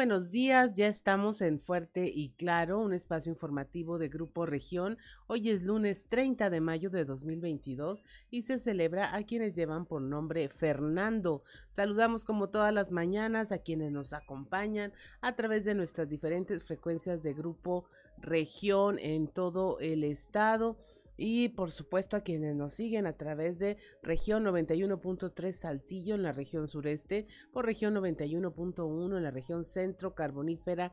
Buenos días, ya estamos en Fuerte y Claro, un espacio informativo de Grupo Región. Hoy es lunes 30 de mayo de 2022 y se celebra a quienes llevan por nombre Fernando. Saludamos como todas las mañanas a quienes nos acompañan a través de nuestras diferentes frecuencias de Grupo Región en todo el estado y por supuesto a quienes nos siguen a través de región 91.3 Saltillo en la región sureste, por región 91.1 en la región centro carbonífera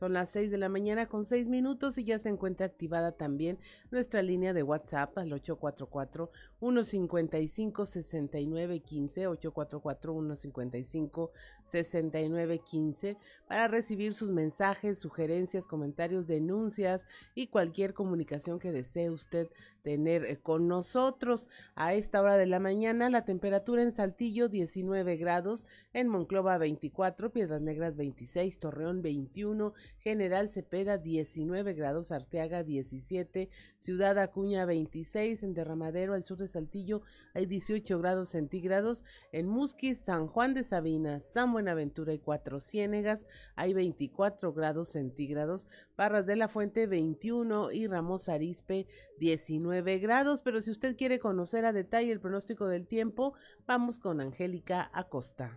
Son las 6 de la mañana con 6 minutos y ya se encuentra activada también nuestra línea de WhatsApp al 844 155 6915 844 155 6915 para recibir sus mensajes, sugerencias, comentarios, denuncias y cualquier comunicación que desee usted tener eh, con nosotros. A esta hora de la mañana la temperatura en Saltillo 19 grados, en Monclova 24, Piedras Negras 26, Torreón 21, General Cepeda 19 grados, Arteaga 17, Ciudad Acuña 26, en Derramadero al sur de Saltillo hay 18 grados centígrados, en Musquis, San Juan de Sabina, San Buenaventura y Cuatro Ciénegas hay 24 grados centígrados, Barras de la Fuente 21 y Ramos Arispe 19 grados, pero si usted quiere conocer a detalle el pronóstico del tiempo, vamos con Angélica Acosta.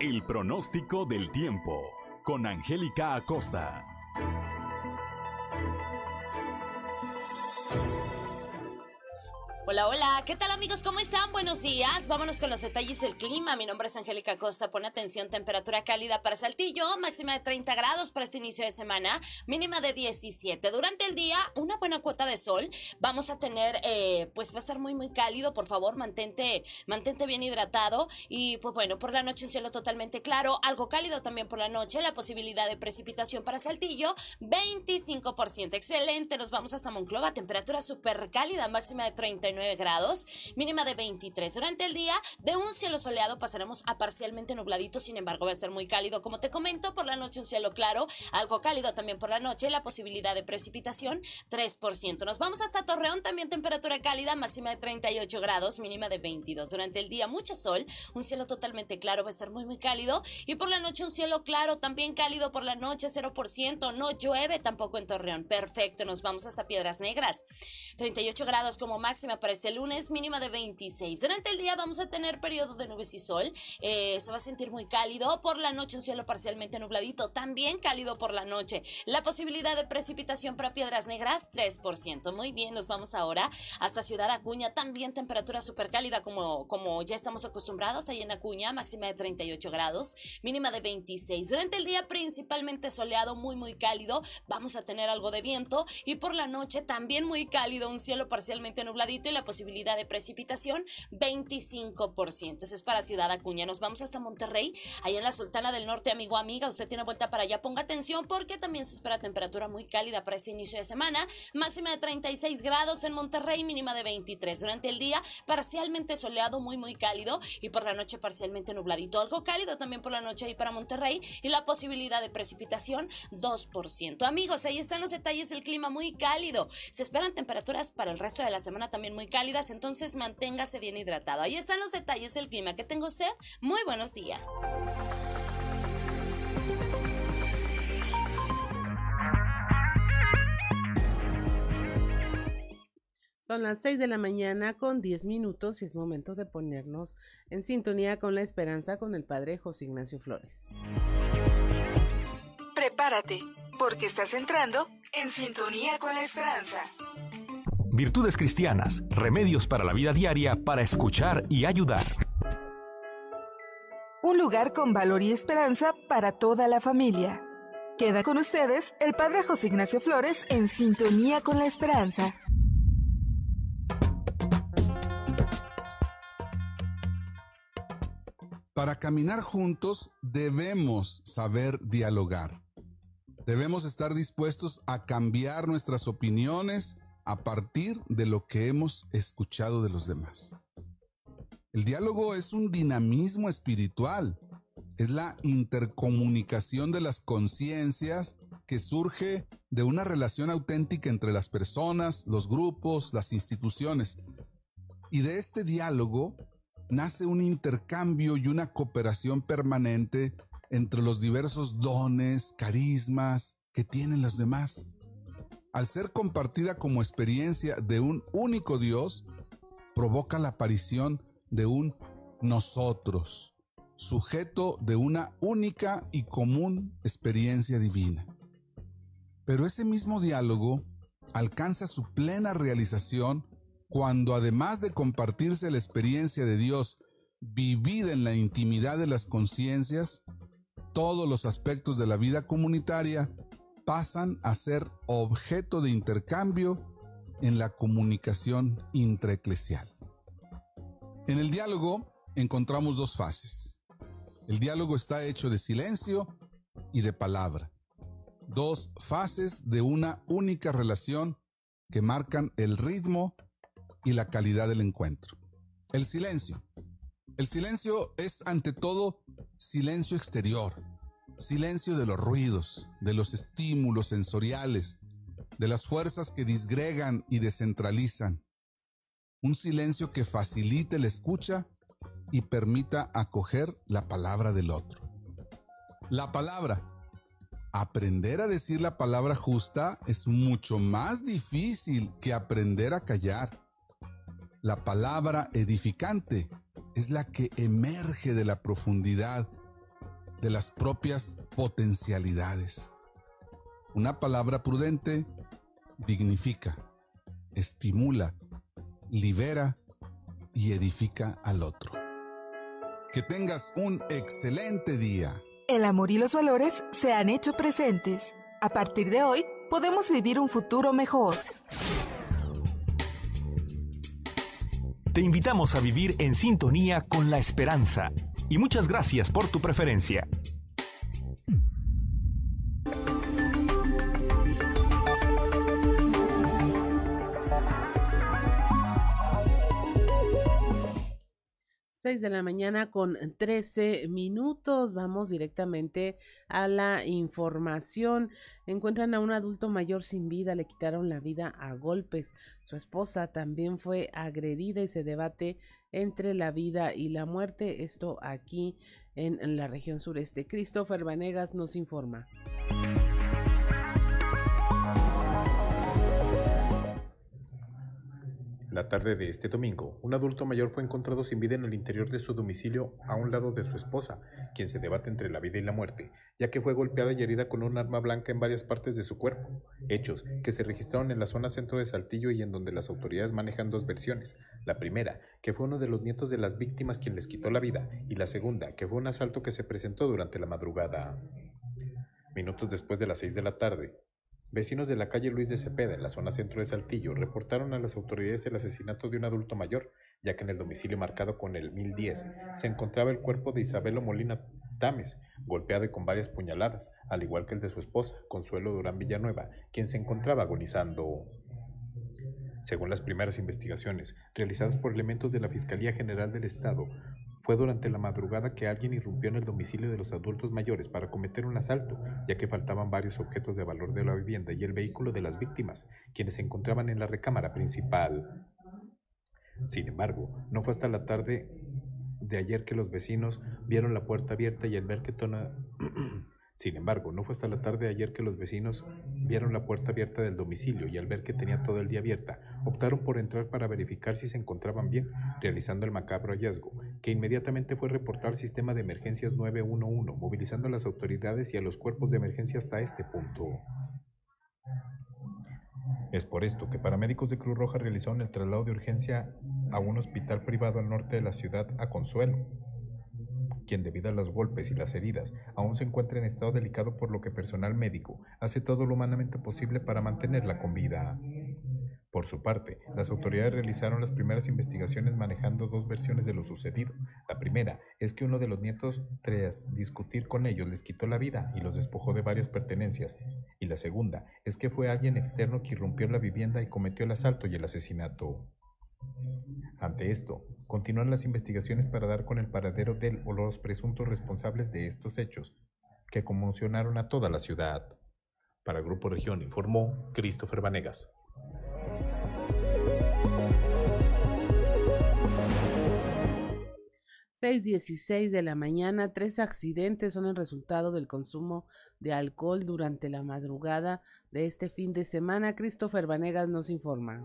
El pronóstico del tiempo con Angélica Acosta. Hola, hola, ¿qué tal amigos? ¿Cómo están? Buenos días. Vámonos con los detalles del clima. Mi nombre es Angélica Costa. Pon atención, temperatura cálida para Saltillo, máxima de 30 grados para este inicio de semana, mínima de 17. Durante el día, una buena cuota de sol. Vamos a tener, eh, pues va a estar muy, muy cálido. Por favor, mantente, mantente bien hidratado. Y pues bueno, por la noche un cielo totalmente claro, algo cálido también por la noche. La posibilidad de precipitación para Saltillo, 25%. Excelente. Nos vamos hasta Monclova, temperatura súper cálida, máxima de 39 grados, mínima de 23. Durante el día, de un cielo soleado pasaremos a parcialmente nubladito, sin embargo va a estar muy cálido. Como te comento, por la noche un cielo claro, algo cálido también por la noche, la posibilidad de precipitación 3%. Nos vamos hasta Torreón, también temperatura cálida, máxima de 38 grados, mínima de 22. Durante el día mucho sol, un cielo totalmente claro, va a estar muy muy cálido y por la noche un cielo claro, también cálido por la noche 0%, no llueve tampoco en Torreón. Perfecto, nos vamos hasta Piedras Negras. 38 grados como máxima este lunes, mínima de 26. Durante el día vamos a tener periodo de nubes y sol. Eh, se va a sentir muy cálido. Por la noche un cielo parcialmente nubladito. También cálido por la noche. La posibilidad de precipitación para Piedras Negras, 3%. Muy bien, nos vamos ahora hasta Ciudad Acuña. También temperatura súper cálida como, como ya estamos acostumbrados ahí en Acuña. Máxima de 38 grados. Mínima de 26. Durante el día principalmente soleado, muy muy cálido. Vamos a tener algo de viento. Y por la noche también muy cálido. Un cielo parcialmente nubladito y la posibilidad de precipitación 25%. Eso es para Ciudad Acuña. Nos vamos hasta Monterrey, ahí en la Sultana del Norte, amigo, amiga. Usted tiene vuelta para allá. Ponga atención porque también se espera temperatura muy cálida para este inicio de semana. Máxima de 36 grados en Monterrey, mínima de 23. Durante el día, parcialmente soleado, muy, muy cálido. Y por la noche, parcialmente nubladito. Algo cálido también por la noche ahí para Monterrey. Y la posibilidad de precipitación 2%. Amigos, ahí están los detalles del clima muy cálido. Se esperan temperaturas para el resto de la semana también muy cálidas, entonces manténgase bien hidratado. Ahí están los detalles del clima que tengo usted. Muy buenos días. Son las 6 de la mañana con 10 minutos y es momento de ponernos en sintonía con la esperanza con el padre José Ignacio Flores. Prepárate porque estás entrando en sintonía con la esperanza. Virtudes cristianas, remedios para la vida diaria para escuchar y ayudar. Un lugar con valor y esperanza para toda la familia. Queda con ustedes el Padre José Ignacio Flores en sintonía con la esperanza. Para caminar juntos debemos saber dialogar. Debemos estar dispuestos a cambiar nuestras opiniones a partir de lo que hemos escuchado de los demás. El diálogo es un dinamismo espiritual, es la intercomunicación de las conciencias que surge de una relación auténtica entre las personas, los grupos, las instituciones. Y de este diálogo nace un intercambio y una cooperación permanente entre los diversos dones, carismas que tienen los demás. Al ser compartida como experiencia de un único Dios, provoca la aparición de un nosotros, sujeto de una única y común experiencia divina. Pero ese mismo diálogo alcanza su plena realización cuando además de compartirse la experiencia de Dios vivida en la intimidad de las conciencias, todos los aspectos de la vida comunitaria pasan a ser objeto de intercambio en la comunicación intraeclesial. En el diálogo encontramos dos fases. El diálogo está hecho de silencio y de palabra. Dos fases de una única relación que marcan el ritmo y la calidad del encuentro. El silencio. El silencio es ante todo silencio exterior, silencio de los ruidos, de los estímulos sensoriales, de las fuerzas que disgregan y descentralizan. Un silencio que facilite la escucha y permita acoger la palabra del otro. La palabra. Aprender a decir la palabra justa es mucho más difícil que aprender a callar. La palabra edificante es la que emerge de la profundidad de las propias potencialidades. Una palabra prudente dignifica, estimula, libera y edifica al otro. Que tengas un excelente día. El amor y los valores se han hecho presentes. A partir de hoy, podemos vivir un futuro mejor. Te invitamos a vivir en sintonía con la esperanza y muchas gracias por tu preferencia. 6 de la mañana con 13 minutos. Vamos directamente a la información. Encuentran a un adulto mayor sin vida, le quitaron la vida a golpes. Su esposa también fue agredida y se debate entre la vida y la muerte. Esto aquí en la región sureste. Christopher Vanegas nos informa. La tarde de este domingo, un adulto mayor fue encontrado sin vida en el interior de su domicilio a un lado de su esposa, quien se debate entre la vida y la muerte, ya que fue golpeada y herida con un arma blanca en varias partes de su cuerpo, hechos que se registraron en la zona centro de Saltillo y en donde las autoridades manejan dos versiones. La primera, que fue uno de los nietos de las víctimas quien les quitó la vida, y la segunda, que fue un asalto que se presentó durante la madrugada. Minutos después de las seis de la tarde, Vecinos de la calle Luis de Cepeda, en la zona centro de Saltillo, reportaron a las autoridades el asesinato de un adulto mayor, ya que en el domicilio marcado con el 1010 se encontraba el cuerpo de Isabelo Molina Tames, golpeado y con varias puñaladas, al igual que el de su esposa, Consuelo Durán Villanueva, quien se encontraba agonizando. Según las primeras investigaciones realizadas por elementos de la Fiscalía General del Estado, fue durante la madrugada que alguien irrumpió en el domicilio de los adultos mayores para cometer un asalto, ya que faltaban varios objetos de valor de la vivienda y el vehículo de las víctimas, quienes se encontraban en la recámara principal. Sin embargo, no fue hasta la tarde de ayer que los vecinos vieron la puerta abierta y al ver que Tona Sin embargo, no fue hasta la tarde de ayer que los vecinos vieron la puerta abierta del domicilio y al ver que tenía todo el día abierta, optaron por entrar para verificar si se encontraban bien, realizando el macabro hallazgo, que inmediatamente fue reportar al sistema de emergencias 911, movilizando a las autoridades y a los cuerpos de emergencia hasta este punto. Es por esto que paramédicos de Cruz Roja realizaron el traslado de urgencia a un hospital privado al norte de la ciudad a Consuelo, quien debido a los golpes y las heridas aún se encuentra en estado delicado por lo que personal médico hace todo lo humanamente posible para mantenerla con vida. Por su parte, las autoridades realizaron las primeras investigaciones manejando dos versiones de lo sucedido. La primera es que uno de los nietos, tras discutir con ellos, les quitó la vida y los despojó de varias pertenencias. Y la segunda es que fue alguien externo que irrumpió la vivienda y cometió el asalto y el asesinato. Ante esto, continúan las investigaciones para dar con el paradero del o los presuntos responsables de estos hechos, que conmocionaron a toda la ciudad. Para Grupo Región informó Christopher Vanegas. 6.16 de la mañana, tres accidentes son el resultado del consumo de alcohol durante la madrugada de este fin de semana. Christopher Vanegas nos informa.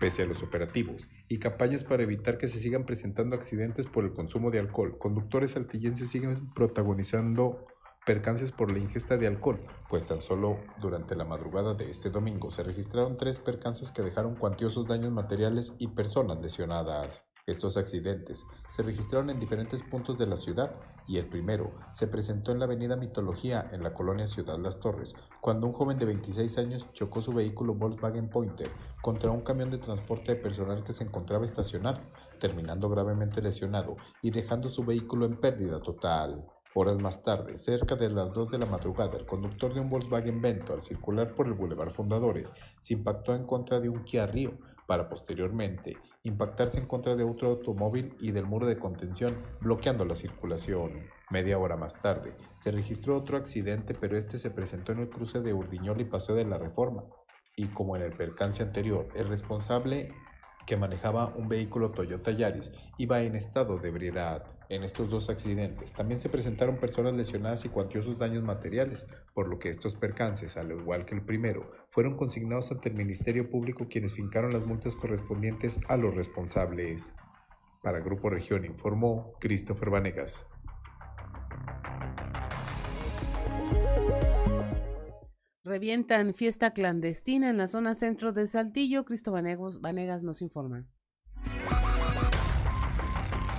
Pese a los operativos y campañas para evitar que se sigan presentando accidentes por el consumo de alcohol, conductores saltillenses siguen protagonizando percances por la ingesta de alcohol, pues tan solo durante la madrugada de este domingo se registraron tres percances que dejaron cuantiosos daños materiales y personas lesionadas. Estos accidentes se registraron en diferentes puntos de la ciudad y el primero se presentó en la avenida Mitología en la colonia Ciudad Las Torres, cuando un joven de 26 años chocó su vehículo Volkswagen Pointer contra un camión de transporte de personal que se encontraba estacionado, terminando gravemente lesionado y dejando su vehículo en pérdida total. Horas más tarde, cerca de las 2 de la madrugada, el conductor de un Volkswagen Vento, al circular por el Boulevard Fundadores, se impactó en contra de un Kia Rio, para posteriormente impactarse en contra de otro automóvil y del muro de contención, bloqueando la circulación. Media hora más tarde, se registró otro accidente, pero este se presentó en el cruce de Urdiñol y Paseo de la Reforma. Y como en el percance anterior, el responsable que manejaba un vehículo Toyota Yaris iba en estado de ebriedad. En estos dos accidentes también se presentaron personas lesionadas y cuantiosos daños materiales, por lo que estos percances, al igual que el primero, fueron consignados ante el Ministerio Público quienes fincaron las multas correspondientes a los responsables. Para Grupo Región informó Christopher Vanegas. Revientan fiesta clandestina en la zona centro de Saltillo. Cristo Vanegas nos informa.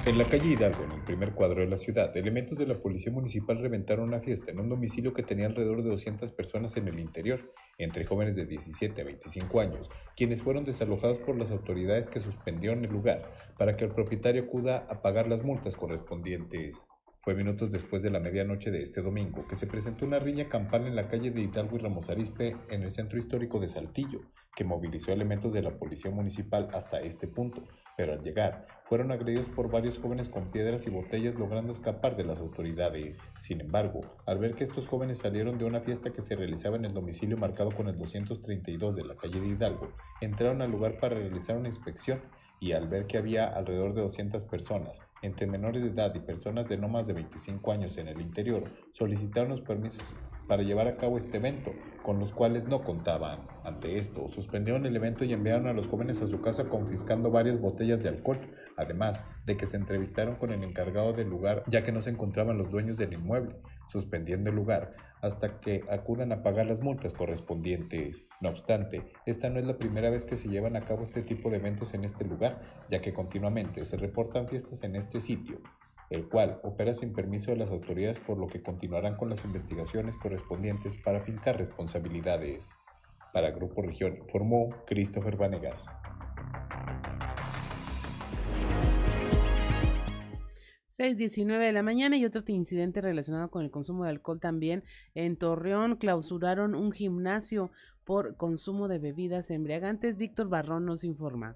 En la calle Hidalgo, en el primer cuadro de la ciudad, elementos de la Policía Municipal reventaron una fiesta en un domicilio que tenía alrededor de 200 personas en el interior, entre jóvenes de 17 a 25 años, quienes fueron desalojados por las autoridades que suspendieron el lugar para que el propietario acuda a pagar las multas correspondientes. Fue minutos después de la medianoche de este domingo que se presentó una riña campal en la calle de Hidalgo y Ramos Arispe en el centro histórico de Saltillo, que movilizó elementos de la policía municipal hasta este punto, pero al llegar fueron agredidos por varios jóvenes con piedras y botellas logrando escapar de las autoridades. Sin embargo, al ver que estos jóvenes salieron de una fiesta que se realizaba en el domicilio marcado con el 232 de la calle de Hidalgo, entraron al lugar para realizar una inspección y al ver que había alrededor de 200 personas, entre menores de edad y personas de no más de 25 años en el interior, solicitaron los permisos para llevar a cabo este evento, con los cuales no contaban. Ante esto, suspendieron el evento y enviaron a los jóvenes a su casa confiscando varias botellas de alcohol, además de que se entrevistaron con el encargado del lugar ya que no se encontraban los dueños del inmueble, suspendiendo el lugar hasta que acudan a pagar las multas correspondientes. No obstante, esta no es la primera vez que se llevan a cabo este tipo de eventos en este lugar, ya que continuamente se reportan fiestas en este sitio, el cual opera sin permiso de las autoridades por lo que continuarán con las investigaciones correspondientes para fincar responsabilidades. Para Grupo Región informó Christopher Vanegas. 6.19 de la mañana y otro incidente relacionado con el consumo de alcohol también. En Torreón clausuraron un gimnasio por consumo de bebidas embriagantes. Víctor Barrón nos informa.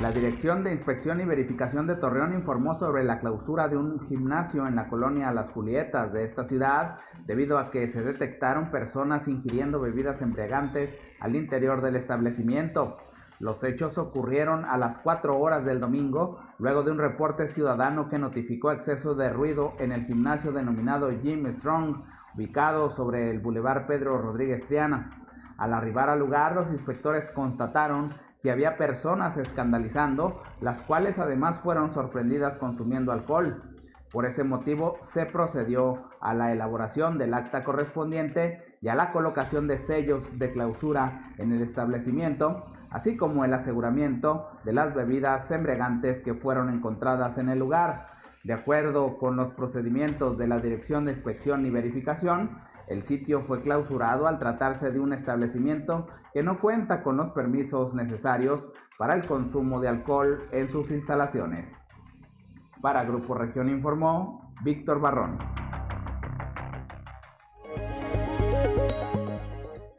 La Dirección de Inspección y Verificación de Torreón informó sobre la clausura de un gimnasio en la colonia Las Julietas de esta ciudad debido a que se detectaron personas ingiriendo bebidas embriagantes al interior del establecimiento. Los hechos ocurrieron a las 4 horas del domingo, luego de un reporte ciudadano que notificó exceso de ruido en el gimnasio denominado Jim Strong, ubicado sobre el Boulevard Pedro Rodríguez Triana. Al arribar al lugar, los inspectores constataron que había personas escandalizando, las cuales además fueron sorprendidas consumiendo alcohol. Por ese motivo se procedió a la elaboración del acta correspondiente y a la colocación de sellos de clausura en el establecimiento, así como el aseguramiento de las bebidas embriagantes que fueron encontradas en el lugar. De acuerdo con los procedimientos de la Dirección de Inspección y Verificación, el sitio fue clausurado al tratarse de un establecimiento que no cuenta con los permisos necesarios para el consumo de alcohol en sus instalaciones. Para Grupo Región informó Víctor Barrón.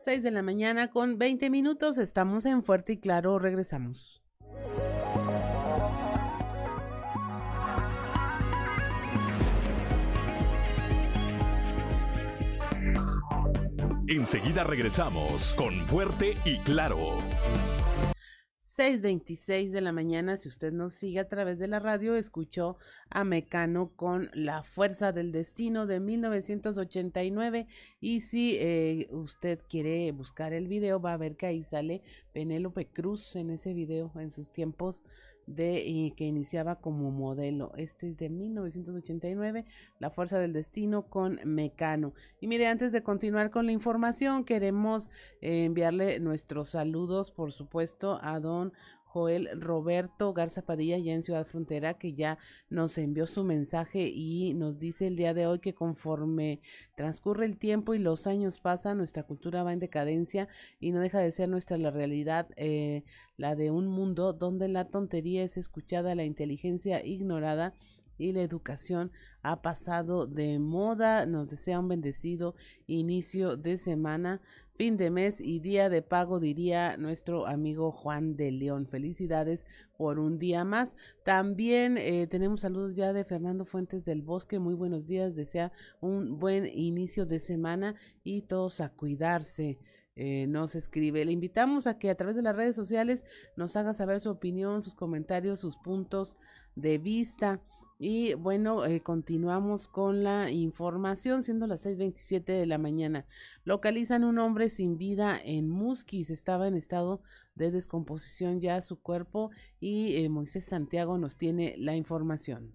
6 de la mañana con 20 minutos, estamos en Fuerte y Claro, regresamos. Enseguida regresamos con Fuerte y Claro. 6.26 de la mañana, si usted nos sigue a través de la radio, escuchó a Mecano con La Fuerza del Destino de 1989 y si eh, usted quiere buscar el video va a ver que ahí sale Penélope Cruz en ese video en sus tiempos de y que iniciaba como modelo. Este es de 1989, La Fuerza del Destino con Mecano. Y mire, antes de continuar con la información, queremos eh, enviarle nuestros saludos, por supuesto, a don Joel Roberto Garza Padilla, ya en Ciudad Frontera, que ya nos envió su mensaje y nos dice el día de hoy que conforme transcurre el tiempo y los años pasan, nuestra cultura va en decadencia y no deja de ser nuestra la realidad, eh, la de un mundo donde la tontería es escuchada, la inteligencia ignorada y la educación ha pasado de moda. Nos desea un bendecido inicio de semana fin de mes y día de pago, diría nuestro amigo Juan de León. Felicidades por un día más. También eh, tenemos saludos ya de Fernando Fuentes del Bosque. Muy buenos días. Desea un buen inicio de semana y todos a cuidarse. Eh, nos escribe. Le invitamos a que a través de las redes sociales nos haga saber su opinión, sus comentarios, sus puntos de vista. Y bueno, eh, continuamos con la información, siendo las 6.27 de la mañana. Localizan un hombre sin vida en Musquis, estaba en estado de descomposición ya su cuerpo y eh, Moisés Santiago nos tiene la información.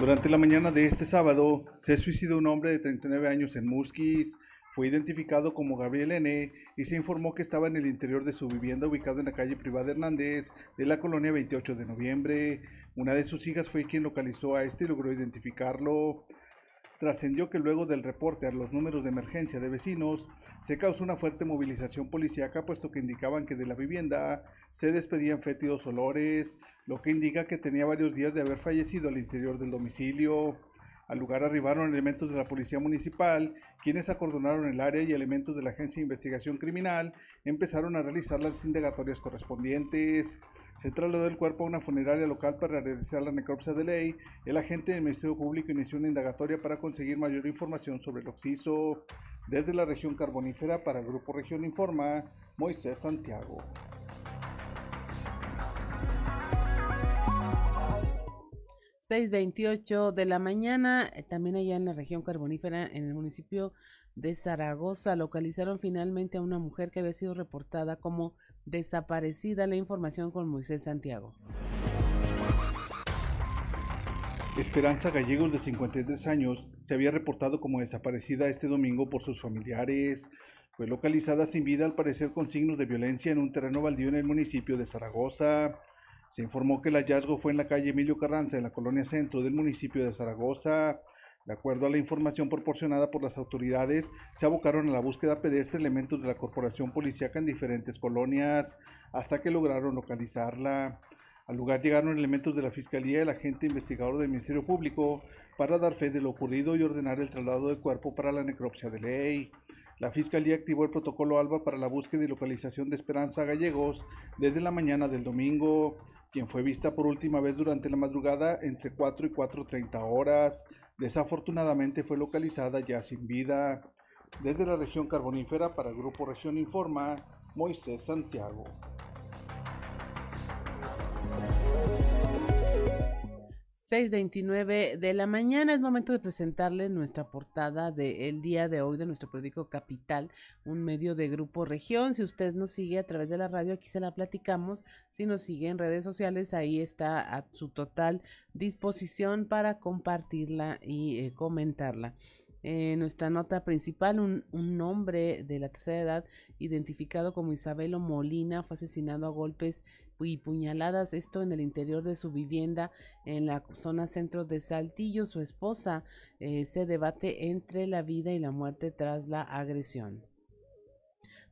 Durante la mañana de este sábado se suicidó un hombre de 39 años en Musquis. Fue identificado como Gabriel N. y se informó que estaba en el interior de su vivienda ubicado en la calle Privada Hernández de la colonia 28 de noviembre. Una de sus hijas fue quien localizó a este y logró identificarlo. Trascendió que luego del reporte a los números de emergencia de vecinos, se causó una fuerte movilización policíaca, puesto que indicaban que de la vivienda se despedían fétidos olores, lo que indica que tenía varios días de haber fallecido al interior del domicilio. Al lugar arribaron elementos de la Policía Municipal, quienes acordonaron el área y elementos de la Agencia de Investigación Criminal empezaron a realizar las indagatorias correspondientes. Se trasladó el cuerpo a una funeraria local para realizar la necropsia de ley. El agente del Ministerio Público inició una indagatoria para conseguir mayor información sobre el occiso. Desde la región carbonífera para el Grupo Región Informa, Moisés Santiago. 6.28 de la mañana, eh, también allá en la región carbonífera, en el municipio de Zaragoza, localizaron finalmente a una mujer que había sido reportada como desaparecida. La información con Moisés Santiago. Esperanza Gallegos, de 53 años, se había reportado como desaparecida este domingo por sus familiares. Fue localizada sin vida al parecer con signos de violencia en un terreno baldío en el municipio de Zaragoza. Se informó que el hallazgo fue en la calle Emilio Carranza, en la colonia centro del municipio de Zaragoza. De acuerdo a la información proporcionada por las autoridades, se abocaron a la búsqueda pedestre elementos de la corporación policíaca en diferentes colonias hasta que lograron localizarla. Al lugar llegaron elementos de la Fiscalía y el agente investigador del Ministerio Público para dar fe de lo ocurrido y ordenar el traslado del cuerpo para la necropsia de ley. La Fiscalía activó el protocolo ALBA para la búsqueda y localización de Esperanza Gallegos desde la mañana del domingo quien fue vista por última vez durante la madrugada entre 4 y 4.30 horas. Desafortunadamente fue localizada ya sin vida. Desde la región carbonífera para el Grupo Región Informa, Moisés Santiago. 6.29 de la mañana es momento de presentarles nuestra portada del día de hoy de nuestro periódico Capital, un medio de Grupo Región. Si usted nos sigue a través de la radio, aquí se la platicamos. Si nos sigue en redes sociales, ahí está a su total disposición para compartirla y eh, comentarla. Eh, nuestra nota principal, un, un, hombre de la tercera edad, identificado como Isabelo Molina, fue asesinado a golpes y puñaladas, esto en el interior de su vivienda en la zona centro de Saltillo. Su esposa eh, se debate entre la vida y la muerte tras la agresión.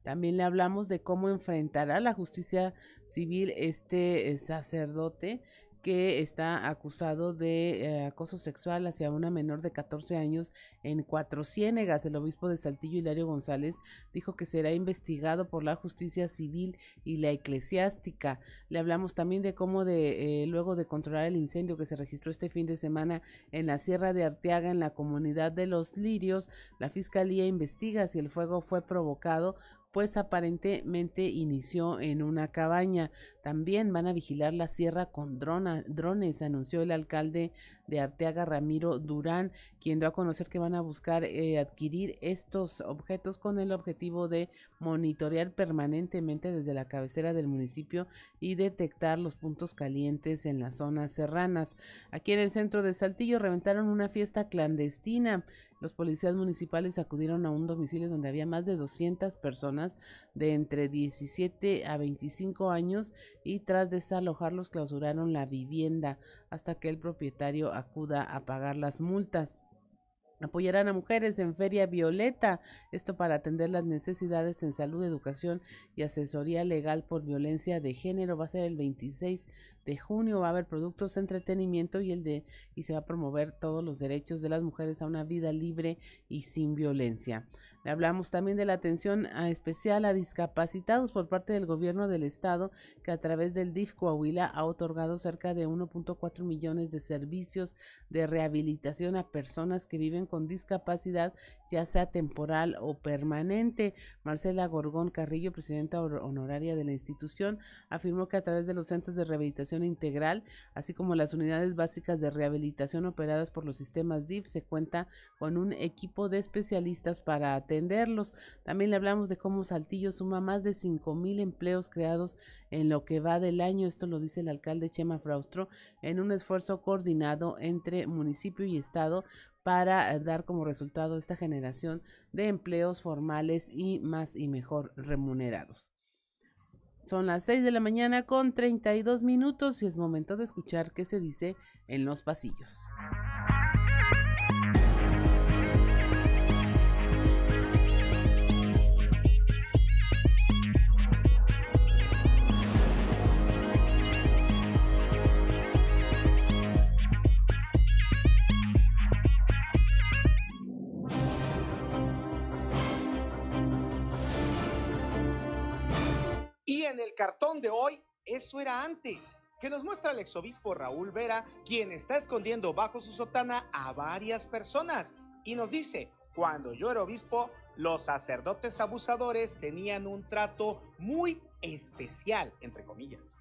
También le hablamos de cómo enfrentará la justicia civil este eh, sacerdote que está acusado de eh, acoso sexual hacia una menor de 14 años en Cuatro Ciénegas. El obispo de Saltillo, Hilario González, dijo que será investigado por la justicia civil y la eclesiástica. Le hablamos también de cómo de eh, luego de controlar el incendio que se registró este fin de semana en la Sierra de Arteaga, en la comunidad de Los Lirios, la fiscalía investiga si el fuego fue provocado pues aparentemente inició en una cabaña. También van a vigilar la sierra con drones, anunció el alcalde de Arteaga, Ramiro Durán, quien dio a conocer que van a buscar eh, adquirir estos objetos con el objetivo de monitorear permanentemente desde la cabecera del municipio y detectar los puntos calientes en las zonas serranas. Aquí en el centro de Saltillo reventaron una fiesta clandestina. Los policías municipales acudieron a un domicilio donde había más de 200 personas de entre 17 a 25 años y tras desalojarlos clausuraron la vivienda hasta que el propietario acuda a pagar las multas. Apoyarán a mujeres en Feria Violeta, esto para atender las necesidades en salud, educación y asesoría legal por violencia de género. Va a ser el 26 de junio, va a haber productos, entretenimiento y el de y se va a promover todos los derechos de las mujeres a una vida libre y sin violencia. Hablamos también de la atención especial a discapacitados por parte del gobierno del estado, que a través del DIF Coahuila ha otorgado cerca de 1.4 millones de servicios de rehabilitación a personas que viven con discapacidad, ya sea temporal o permanente. Marcela Gorgón Carrillo, presidenta honoraria de la institución, afirmó que a través de los centros de rehabilitación integral, así como las unidades básicas de rehabilitación operadas por los sistemas DIF, se cuenta con un equipo de especialistas para atender también le hablamos de cómo Saltillo suma más de cinco mil empleos creados en lo que va del año. Esto lo dice el alcalde Chema Fraustro en un esfuerzo coordinado entre municipio y estado para eh, dar como resultado esta generación de empleos formales y más y mejor remunerados. Son las 6 de la mañana con 32 minutos y es momento de escuchar qué se dice en los pasillos. En el cartón de hoy, eso era antes, que nos muestra el exobispo Raúl Vera, quien está escondiendo bajo su sotana a varias personas, y nos dice, cuando yo era obispo, los sacerdotes abusadores tenían un trato muy especial, entre comillas.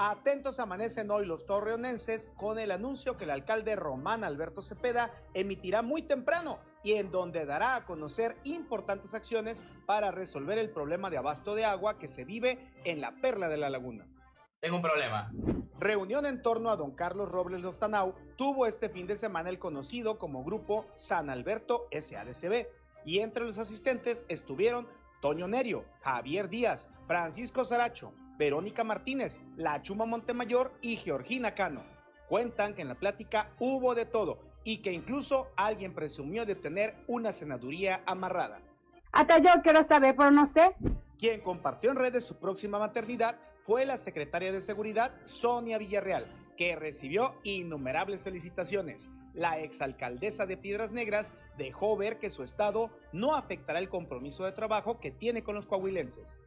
Atentos amanecen hoy los torreonenses con el anuncio que el alcalde Román Alberto Cepeda emitirá muy temprano y en donde dará a conocer importantes acciones para resolver el problema de abasto de agua que se vive en la perla de la laguna. Tengo un problema. Reunión en torno a don Carlos Robles Lostanau tuvo este fin de semana el conocido como grupo San Alberto SADCB y entre los asistentes estuvieron Toño Nerio, Javier Díaz, Francisco Saracho, Verónica Martínez, La Chuma Montemayor y Georgina Cano. Cuentan que en la plática hubo de todo y que incluso alguien presumió de tener una senaduría amarrada. Hasta yo quiero saber, pero no sé. Quien compartió en redes su próxima maternidad fue la secretaria de Seguridad, Sonia Villarreal, que recibió innumerables felicitaciones. La exalcaldesa de Piedras Negras dejó ver que su estado no afectará el compromiso de trabajo que tiene con los coahuilenses.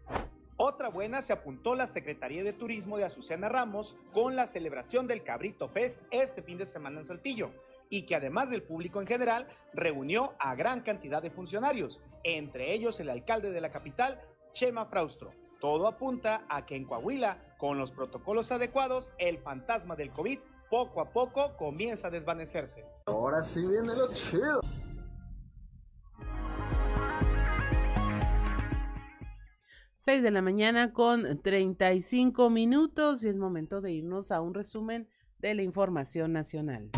Otra buena se apuntó la Secretaría de Turismo de Azucena Ramos con la celebración del Cabrito Fest este fin de semana en Saltillo, y que además del público en general, reunió a gran cantidad de funcionarios, entre ellos el alcalde de la capital, Chema Fraustro. Todo apunta a que en Coahuila, con los protocolos adecuados, el fantasma del COVID poco a poco comienza a desvanecerse. Ahora sí viene lo chido. 6 de la mañana con 35 minutos y es momento de irnos a un resumen de la información nacional.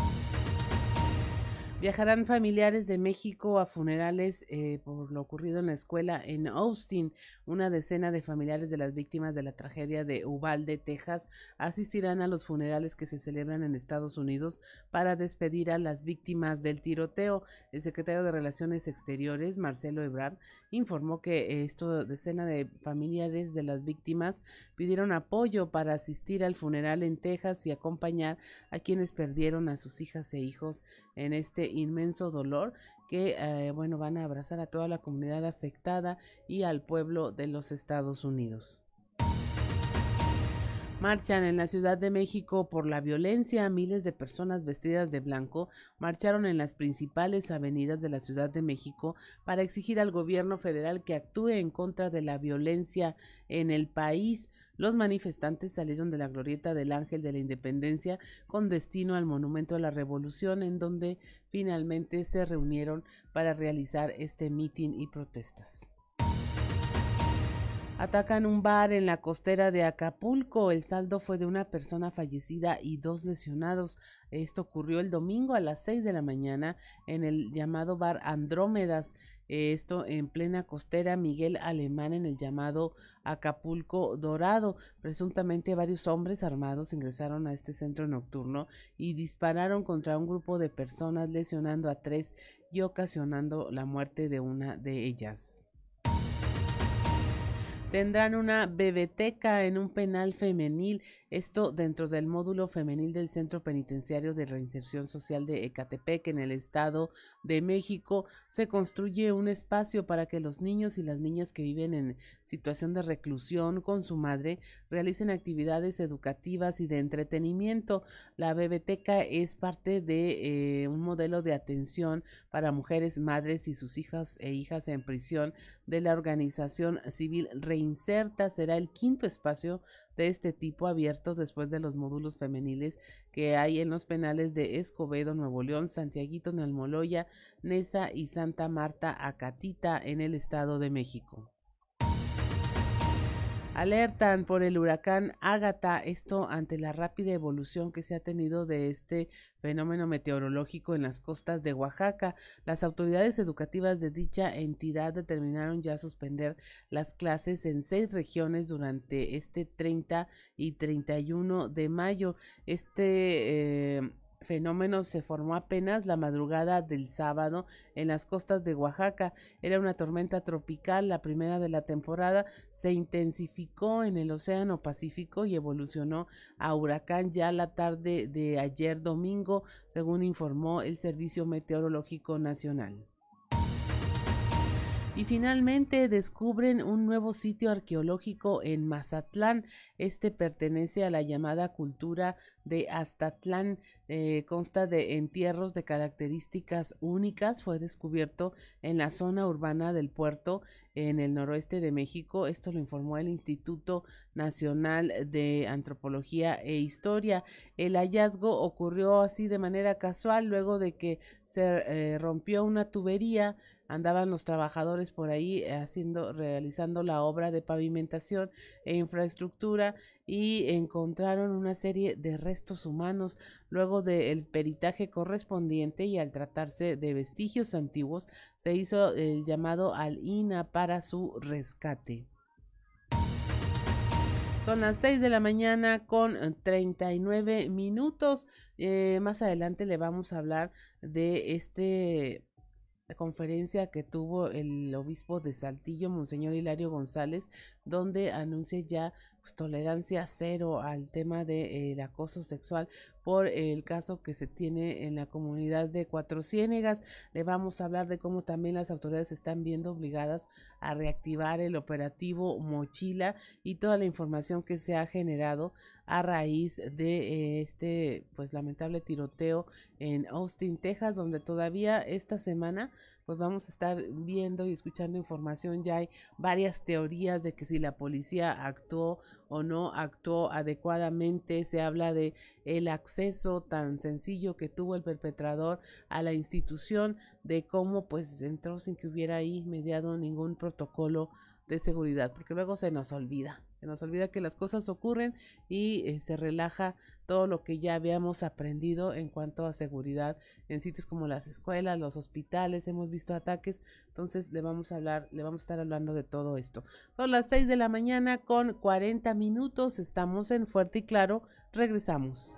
Viajarán familiares de México a funerales eh, por lo ocurrido en la escuela en Austin. Una decena de familiares de las víctimas de la tragedia de Uvalde, Texas, asistirán a los funerales que se celebran en Estados Unidos para despedir a las víctimas del tiroteo. El secretario de Relaciones Exteriores, Marcelo Ebrard, informó que esto decena de familiares de las víctimas pidieron apoyo para asistir al funeral en Texas y acompañar a quienes perdieron a sus hijas e hijos en este inmenso dolor que, eh, bueno, van a abrazar a toda la comunidad afectada y al pueblo de los Estados Unidos. Marchan en la Ciudad de México por la violencia. Miles de personas vestidas de blanco marcharon en las principales avenidas de la Ciudad de México para exigir al gobierno federal que actúe en contra de la violencia en el país. Los manifestantes salieron de la glorieta del Ángel de la Independencia con destino al Monumento a la Revolución, en donde finalmente se reunieron para realizar este mitin y protestas. Atacan un bar en la costera de Acapulco. El saldo fue de una persona fallecida y dos lesionados. Esto ocurrió el domingo a las seis de la mañana en el llamado bar Andrómedas. Esto en plena costera Miguel Alemán en el llamado Acapulco Dorado. Presuntamente varios hombres armados ingresaron a este centro nocturno y dispararon contra un grupo de personas lesionando a tres y ocasionando la muerte de una de ellas tendrán una bebeteca en un penal femenil, esto dentro del módulo femenil del Centro Penitenciario de Reinserción Social de Ecatepec en el Estado de México. Se construye un espacio para que los niños y las niñas que viven en situación de reclusión con su madre realicen actividades educativas y de entretenimiento. La bebeteca es parte de eh, un modelo de atención para mujeres, madres y sus hijas e hijas en prisión de la organización civil Reinserta. Será el quinto espacio de este tipo abierto después de los módulos femeniles que hay en los penales de Escobedo, Nuevo León, Santiaguito, Nalmoloya, Nesa y Santa Marta, Acatita en el Estado de México. Alertan por el huracán Ágata, esto ante la rápida evolución que se ha tenido de este fenómeno meteorológico en las costas de Oaxaca. Las autoridades educativas de dicha entidad determinaron ya suspender las clases en seis regiones durante este 30 y 31 de mayo. Este eh, fenómeno se formó apenas la madrugada del sábado en las costas de Oaxaca. Era una tormenta tropical, la primera de la temporada, se intensificó en el Océano Pacífico y evolucionó a huracán ya la tarde de ayer domingo, según informó el Servicio Meteorológico Nacional. Y finalmente descubren un nuevo sitio arqueológico en Mazatlán. Este pertenece a la llamada cultura de Aztatlán. Eh, consta de entierros de características únicas. Fue descubierto en la zona urbana del puerto en el noroeste de México. Esto lo informó el Instituto Nacional de Antropología e Historia. El hallazgo ocurrió así de manera casual luego de que se eh, rompió una tubería andaban los trabajadores por ahí eh, haciendo, realizando la obra de pavimentación e infraestructura y encontraron una serie de restos humanos luego del peritaje correspondiente y al tratarse de vestigios antiguos se hizo el llamado al INA para su rescate. Son las 6 de la mañana con 39 minutos. Eh, más adelante le vamos a hablar de este la conferencia que tuvo el obispo de Saltillo, Monseñor Hilario González, donde anuncia ya pues, tolerancia cero al tema del de, acoso sexual por el caso que se tiene en la comunidad de Cuatro Ciénegas. Le vamos a hablar de cómo también las autoridades están viendo obligadas a reactivar el operativo Mochila y toda la información que se ha generado a raíz de este pues lamentable tiroteo en Austin, Texas, donde todavía esta semana pues vamos a estar viendo y escuchando información. Ya hay varias teorías de que si la policía actuó o no actuó adecuadamente, se habla de el acceso tan sencillo que tuvo el perpetrador a la institución, de cómo pues entró sin que hubiera ahí mediado ningún protocolo de seguridad, porque luego se nos olvida, se nos olvida que las cosas ocurren y eh, se relaja todo lo que ya habíamos aprendido en cuanto a seguridad en sitios como las escuelas, los hospitales, hemos visto ataques, entonces le vamos a hablar, le vamos a estar hablando de todo esto. Son las 6 de la mañana con 40 minutos, estamos en Fuerte y Claro, regresamos.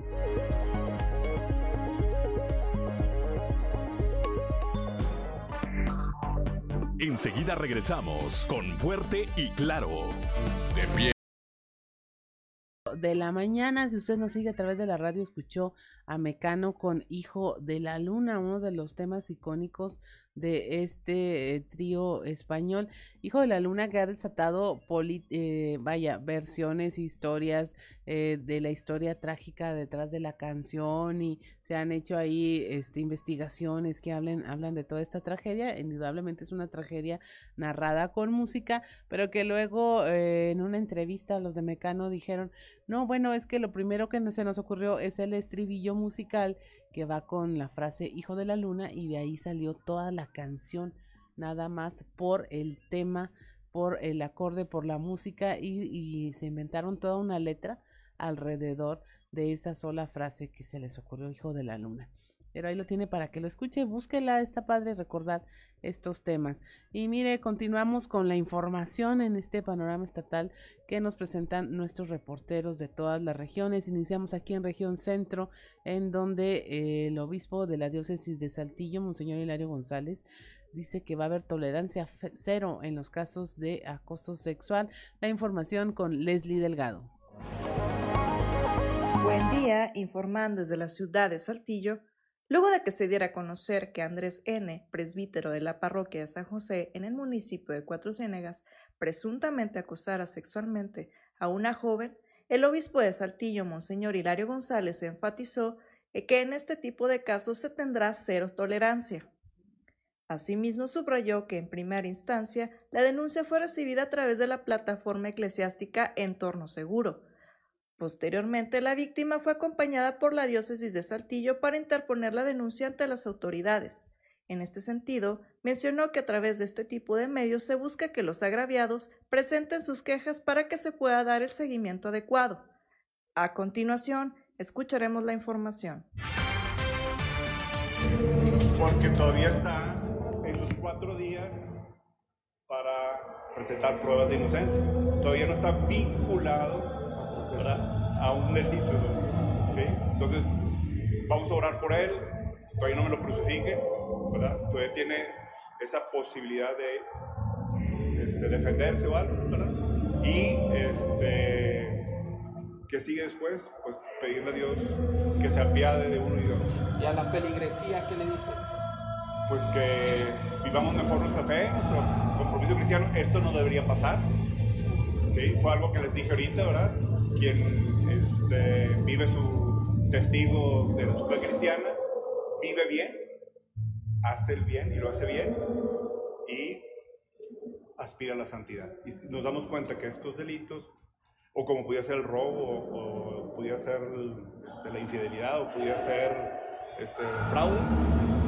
Enseguida regresamos con Fuerte y Claro. De pie. De la mañana, si usted nos sigue a través de la radio, escuchó a Mecano con Hijo de la Luna, uno de los temas icónicos de este eh, trío español. Hijo de la Luna que ha desatado, eh, vaya, versiones, historias eh, de la historia trágica detrás de la canción y se han hecho ahí este, investigaciones que hablen, hablan de toda esta tragedia. Indudablemente es una tragedia narrada con música, pero que luego en una entrevista los de Mecano dijeron, no, bueno, es que lo primero que se nos ocurrió es el estribillo musical que va con la frase Hijo de la Luna y de ahí salió toda la canción, nada más por el tema, por el acorde, por la música y, y se inventaron toda una letra alrededor de esa sola frase que se les ocurrió Hijo de la Luna pero ahí lo tiene para que lo escuche, búsquela, está padre recordar estos temas. Y mire, continuamos con la información en este panorama estatal que nos presentan nuestros reporteros de todas las regiones. Iniciamos aquí en región centro, en donde eh, el obispo de la diócesis de Saltillo, Monseñor Hilario González, dice que va a haber tolerancia cero en los casos de acoso sexual. La información con Leslie Delgado. Buen día, informando desde la ciudad de Saltillo. Luego de que se diera a conocer que Andrés N., presbítero de la parroquia de San José en el municipio de Cuatro Ciénegas, presuntamente acosara sexualmente a una joven, el obispo de Saltillo, Monseñor Hilario González, enfatizó que en este tipo de casos se tendrá cero tolerancia. Asimismo, subrayó que en primera instancia la denuncia fue recibida a través de la plataforma eclesiástica Entorno Seguro, Posteriormente, la víctima fue acompañada por la diócesis de Saltillo para interponer la denuncia ante las autoridades. En este sentido, mencionó que a través de este tipo de medios se busca que los agraviados presenten sus quejas para que se pueda dar el seguimiento adecuado. A continuación, escucharemos la información. Porque todavía está en sus cuatro días para presentar pruebas de inocencia. Todavía no está vinculado a un delito. ¿sí? Entonces, vamos a orar por él, todavía no me lo crucifique, ¿verdad? todavía tiene esa posibilidad de este, defenderse o algo, ¿verdad? Y este, que sigue después, pues pedirle a Dios que se apiade de uno y de otro. ¿Y a la peligresía qué le dice? Pues que vivamos mejor nuestra fe, nuestro compromiso cristiano. Esto no debería pasar. ¿sí? Fue algo que les dije ahorita, ¿verdad? Quien este, vive su testigo de la fe cristiana, vive bien, hace el bien y lo hace bien y aspira a la santidad. Y nos damos cuenta que estos delitos, o como pudiera ser el robo, o, pudiera ser este, la infidelidad, o pudiera ser este, fraude,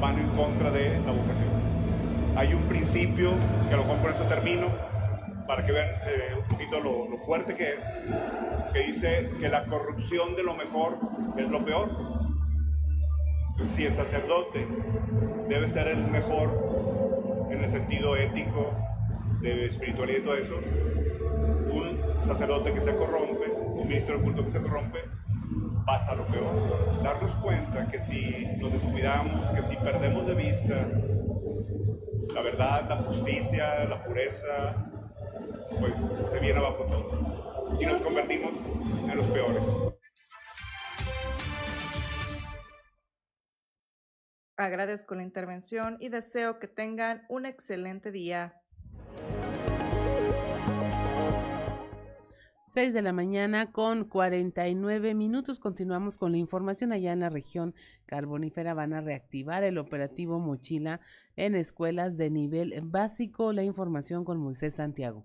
van en contra de la vocación. Hay un principio, que a lo mejor por eso termino, para que vean eh, un poquito lo, fuerte que es, que dice que la corrupción de lo mejor es lo peor. Si el sacerdote debe ser el mejor en el sentido ético, de espiritualidad y todo eso, un sacerdote que se corrompe, un ministro de culto que se corrompe, pasa lo peor. Darnos cuenta que si nos descuidamos, que si perdemos de vista la verdad, la justicia, la pureza, pues se viene abajo todo y nos convertimos en los peores. Agradezco la intervención y deseo que tengan un excelente día. 6 de la mañana con 49 minutos. Continuamos con la información. Allá en la región carbonífera van a reactivar el operativo Mochila en escuelas de nivel básico. La información con Moisés Santiago.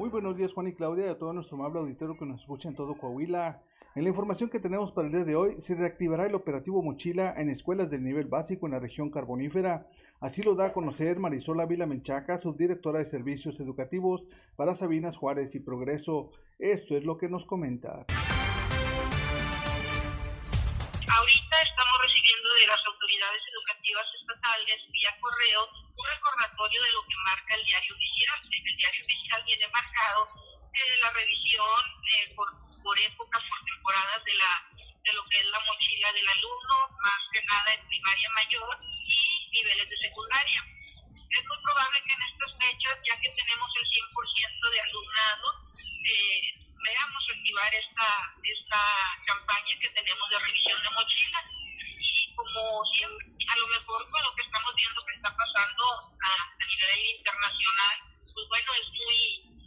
Muy buenos días Juan y Claudia y a todo nuestro amable auditorio que nos escucha en todo Coahuila. En la información que tenemos para el día de hoy, se reactivará el operativo Mochila en escuelas de nivel básico en la región carbonífera. Así lo da a conocer Marisol Ávila Menchaca, subdirectora de Servicios Educativos para Sabinas Juárez y Progreso. Esto es lo que nos comenta. De las autoridades educativas estatales vía correo un recordatorio de lo que marca el diario oficial. En el diario oficial viene marcado eh, la revisión eh, por, por épocas, por temporadas de la de lo que es la mochila del alumno, más que nada en primaria mayor y niveles de secundaria. Es muy probable que en estas fechas, ya que tenemos el 100% de alumnado, eh, veamos activar esta, esta campaña que tenemos de revisión de mochilas. Como siempre, a lo mejor con lo que estamos viendo que está pasando a, nivel internacional, pues bueno, es muy,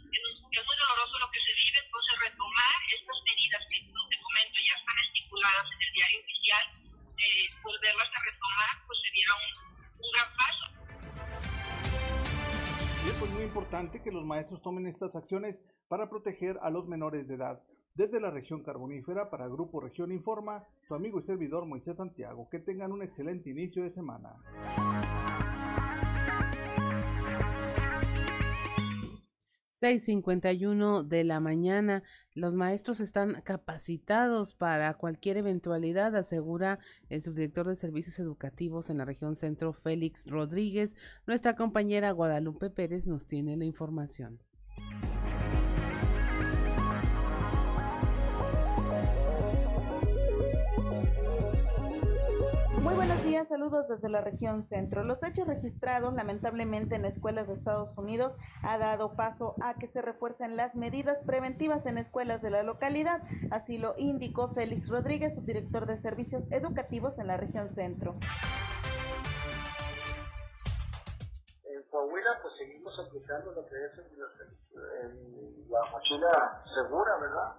es muy doloroso lo que se vive, entonces retomar estas medidas que te comento ya están estipuladas en el diario oficial, eh, volverlas a retomar, pues sería un, un gran paso. Y es pues muy importante que los maestros tomen estas acciones para proteger a los menores de edad. Desde la región carbonífera para Grupo Región Informa, su amigo y servidor Moisés Santiago. Que tengan un excelente inicio de semana. 6:51 de la mañana. Los maestros están capacitados para cualquier eventualidad, asegura el subdirector de Servicios Educativos en la región centro, Félix Rodríguez. Nuestra compañera Guadalupe Pérez nos tiene la información. Días, saludos desde la región centro. Los hechos registrados lamentablemente en escuelas de Estados Unidos ha dado paso a que se refuercen las medidas preventivas en escuelas de la localidad, así lo indicó Félix Rodríguez, subdirector de servicios educativos en la región centro. En Coahuila pues seguimos aplicando lo que es el- el- la mochila segura, ¿verdad?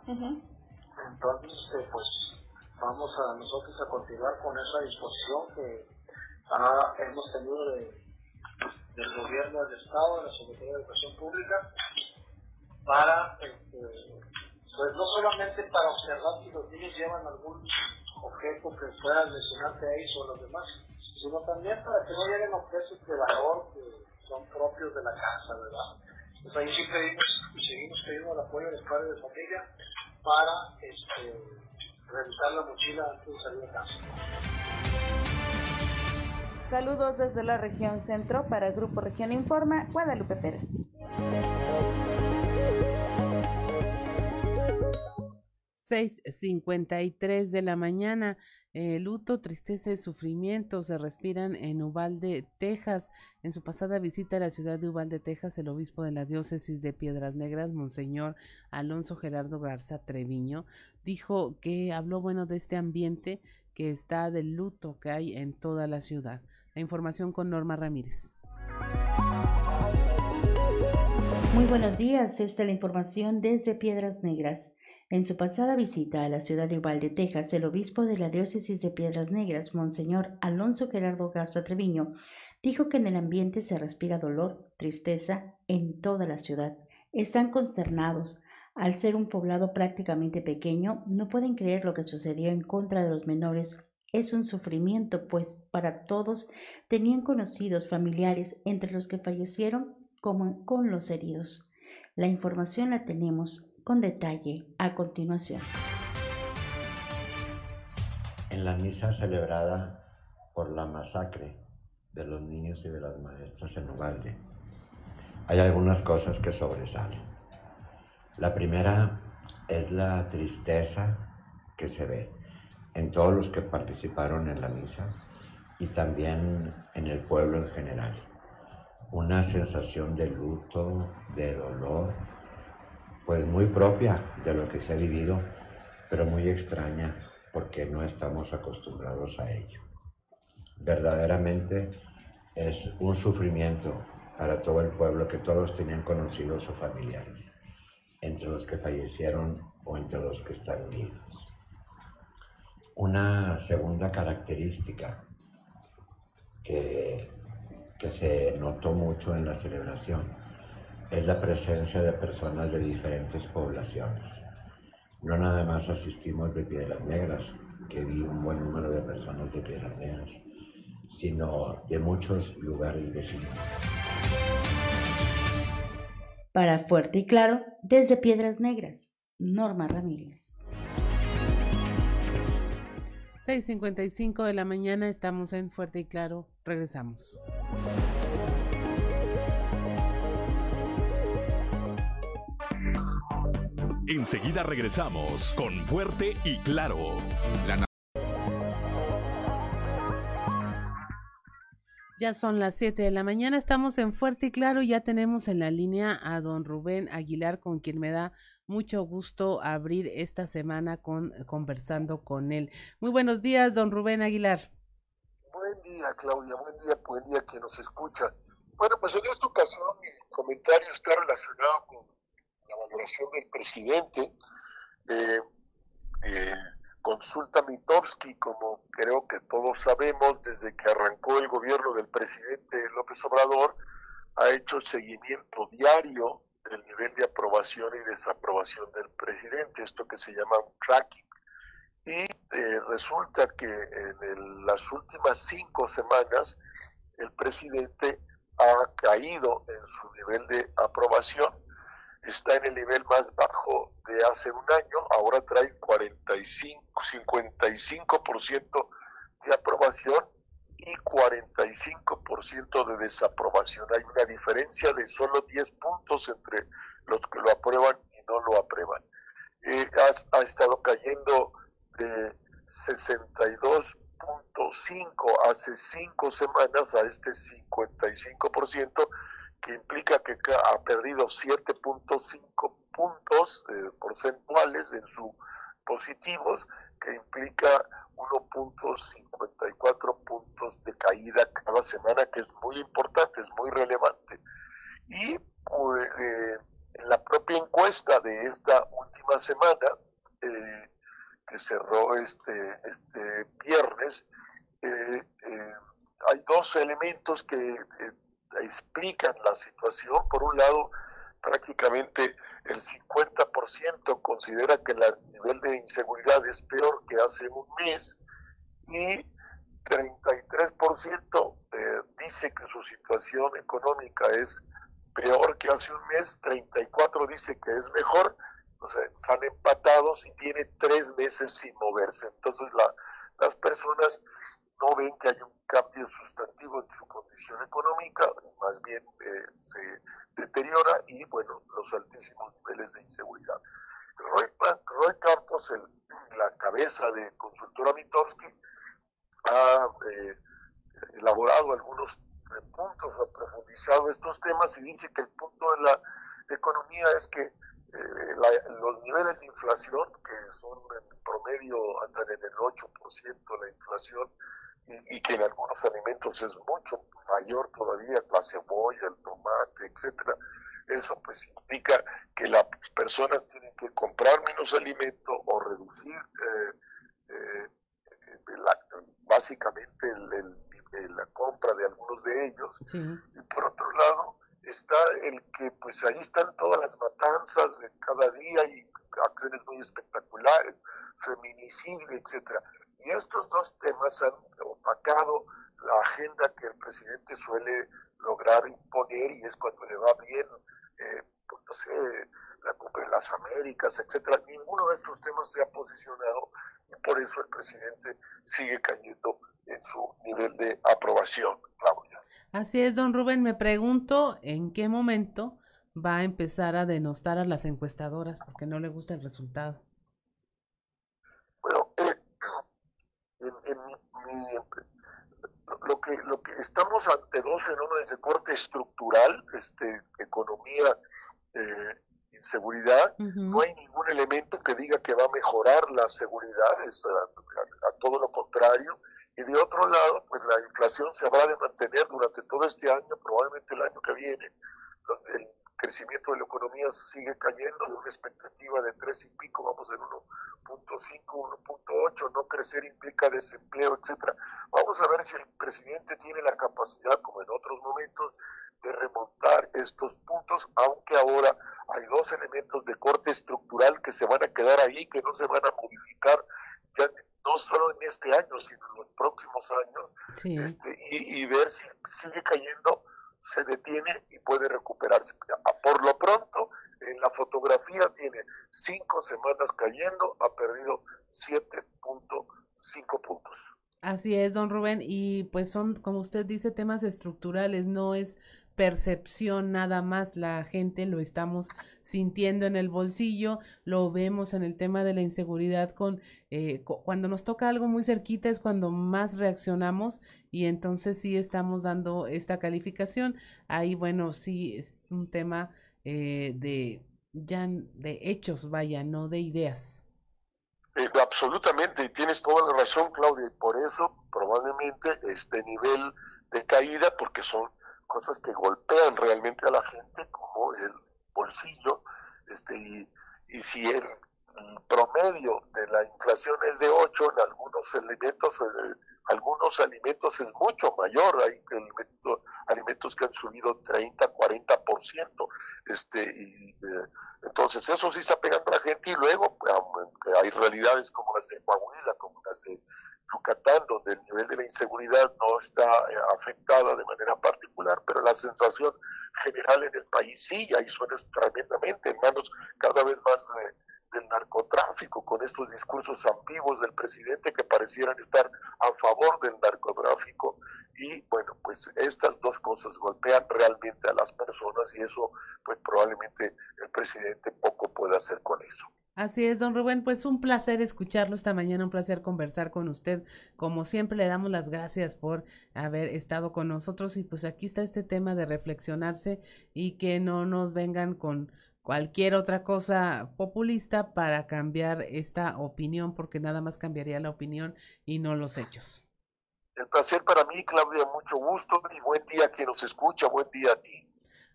Entonces, este, pues vamos a nosotros a continuar con esa disposición que ah, hemos tenido de- del gobierno del Estado, de la Secretaría de Educación Pública, para, este, pues no solamente para observar si los niños llevan algún objeto que pueda lesionarte a ellos o a los demás, sino también para que no lleguen objetos de valor que son propios de la casa, ¿verdad? Entonces ahí sí pedimos y seguimos pidiendo el apoyo de los padres de familia para este, revisar la mochila antes de salir de casa. Saludos desde la región centro para Grupo Región Informa, Guadalupe Pérez. 6:53 de la mañana. Eh, luto, tristeza y sufrimiento se respiran en Uvalde, Texas. En su pasada visita a la ciudad de Uvalde, Texas, el obispo de la diócesis de Piedras Negras, Monseñor Alonso Gerardo Garza Treviño, dijo que habló bueno de este ambiente que está del luto que hay en toda la ciudad. La información con Norma Ramírez. Muy buenos días, esta es la información desde Piedras Negras. En su pasada visita a la ciudad de Uvalde, Texas, el obispo de la diócesis de Piedras Negras, Monseñor Alonso Gerardo Garza Treviño, dijo que en el ambiente se respira dolor, tristeza en toda la ciudad. Están consternados. Al ser un poblado prácticamente pequeño, no pueden creer lo que sucedió en contra de los menores. Es un sufrimiento, pues para todos tenían conocidos familiares entre los que fallecieron como con los heridos. La información la tenemos con detalle a continuación. En la misa celebrada por la masacre de los niños y de las maestras en Uvalde, hay algunas cosas que sobresalen. La primera es la tristeza que se ve en todos los que participaron en la misa y también en el pueblo en general. Una sensación de luto, de dolor, pues muy propia de lo que se ha vivido, pero muy extraña porque no estamos acostumbrados a ello. Verdaderamente es un sufrimiento para todo el pueblo que todos tenían conocidos o familiares, entre los que fallecieron o entre los que están unidos. Una segunda característica que, que se notó mucho en la celebración es la presencia de personas de diferentes poblaciones. No nada más asistimos de Piedras Negras, que vi un buen número de personas de Piedras Negras, sino de muchos lugares vecinos. Para Fuerte y Claro, desde Piedras Negras, Norma Ramírez. 6.55 de la mañana estamos en Fuerte y Claro. Regresamos. Enseguida regresamos con Fuerte y Claro. La Ya son las 7 de la mañana, estamos en Fuerte y Claro, ya tenemos en la línea a don Rubén Aguilar, con quien me da mucho gusto abrir esta semana con conversando con él. Muy buenos días, don Rubén Aguilar. Buen día, Claudia, buen día, buen día quien nos escucha. Bueno, pues en esta ocasión mi comentario está relacionado con la valoración del presidente. Eh, eh, consulta Mitowski, como creo que todos sabemos, desde que arrancó el gobierno del presidente López Obrador, ha hecho seguimiento diario del nivel de aprobación y desaprobación del presidente, esto que se llama un tracking. Y eh, resulta que en las últimas cinco semanas el presidente ha caído en su nivel de aprobación está en el nivel más bajo de hace un año, ahora trae 45, 55% de aprobación y 45% de desaprobación. Hay una diferencia de solo 10 puntos entre los que lo aprueban y no lo aprueban. Eh, ha, ha estado cayendo de 62.5 hace cinco semanas a este 55%, que implica que ha perdido 7.5 puntos eh, porcentuales en sus positivos, que implica 1.54 puntos de caída cada semana, que es muy importante, es muy relevante. Y pues, eh, en la propia encuesta de esta última semana, eh, que cerró este, este viernes, hay dos elementos que explican la situación. Por un lado, prácticamente el 50% considera que el nivel de inseguridad es peor que hace un mes y 33% eh, dice que su situación económica es peor que hace un mes, 34 dice que es mejor, o sea, están empatados y tiene tres meses sin moverse. Entonces la, las personas no ven que hay un cambio sustantivo en su condición económica, más bien eh, se deteriora y, bueno, los altísimos niveles de inseguridad. Roy, Roy Carpos, la cabeza de Consultora Mitowski, ha eh, elaborado algunos eh, puntos, ha profundizado estos temas y dice que el punto de la economía es que los niveles de inflación, que son promedio andan en el 8% la inflación, y, que en algunos alimentos es mucho mayor todavía, la cebolla, el tomate, etcétera. Eso pues implica que las personas tienen que comprar menos alimento o reducir eh, eh, básicamente la compra de algunos de ellos. Y por otro lado está el que pues ahí están todas las matanzas de cada día y acciones muy espectaculares, feminicidio, etcétera. Y estos dos temas han opacado la agenda que el presidente suele lograr imponer y es cuando le va bien, eh, pues, no sé, la cumbre de las Américas, etcétera. Ninguno de estos temas se ha posicionado y por eso el presidente sigue cayendo en su nivel de aprobación, Claudia. Así es, don Rubén. Me pregunto en qué momento va a empezar a denostar a las encuestadoras porque no le gusta el resultado. lo que lo que estamos ante dos fenómenos de corte estructural, este, economía eh, inseguridad, no hay ningún elemento que diga que va a mejorar la seguridad, es a, todo lo contrario, y de otro lado, pues la inflación se habrá de mantener durante todo este año, probablemente el año que viene, el crecimiento de la economía sigue cayendo de una expectativa de tres y pico, vamos en 1.5, 1.8, no crecer implica desempleo, etcétera. Vamos a ver si el presidente tiene la capacidad, como en otros momentos, de remontar estos puntos, aunque ahora hay dos elementos de corte estructural que se van a quedar ahí, que no se van a modificar ya no solo en este año, sino en los próximos años, este, y, y ver si sigue cayendo se detiene y puede recuperarse. Por lo pronto, en la fotografía tiene cinco semanas cayendo, ha perdido 7.5 puntos. Así es, don Rubén, y pues son, como usted dice, temas estructurales, no es percepción nada más, la gente lo estamos sintiendo en el bolsillo, lo vemos en el tema de la inseguridad con eh, cuando nos toca algo muy cerquita es cuando más reaccionamos y entonces sí estamos dando esta calificación. Ahí bueno, sí es un tema eh, de ya de hechos, vaya, no de ideas. Eh, absolutamente, y tienes toda la razón, Claudia, y por eso probablemente este nivel de caída, porque son cosas que golpean realmente a la gente, como el bolsillo, este, y, si el, promedio de la inflación es de 8, en algunos alimentos, eh, algunos alimentos es mucho mayor, hay alimentos, alimentos que han subido 30, 40%, este, y, eh, entonces eso sí está pegando a la gente y luego hay realidades como las de Coahuila, como las de Yucatán, donde el nivel de la inseguridad no está eh, afectada de manera particular, pero la sensación general en el país sí, ahí suena tremendamente en manos cada vez más del narcotráfico, con estos discursos ambiguos del presidente que parecieran estar a favor del narcotráfico. Y bueno, pues estas dos cosas golpean realmente a las personas y eso pues probablemente el presidente poco puede hacer con eso. Así es, don Rubén, pues un placer escucharlo esta mañana, un placer conversar con usted. Como siempre, le damos las gracias por haber estado con nosotros y pues aquí está este tema de reflexionarse y que no nos vengan con cualquier otra cosa populista para cambiar esta opinión, porque nada más cambiaría la opinión y no los hechos. El placer para mí, Claudia, mucho gusto y buen día a quien nos escucha, buen día a ti.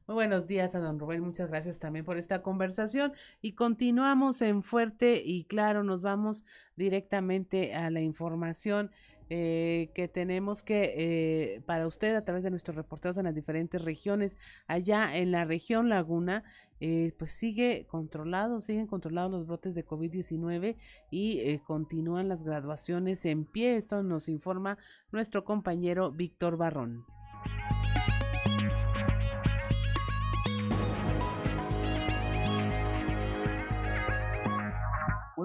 Muy buenos días a don Rubén, muchas gracias también por esta conversación y continuamos en fuerte y claro, nos vamos directamente a la información eh, que tenemos que eh, para usted a través de nuestros reporteros en las diferentes regiones, allá en la región Laguna, eh, pues sigue controlado, siguen controlados los brotes de COVID-19 y continúan las graduaciones en pie. Esto nos informa nuestro compañero Víctor Barrón.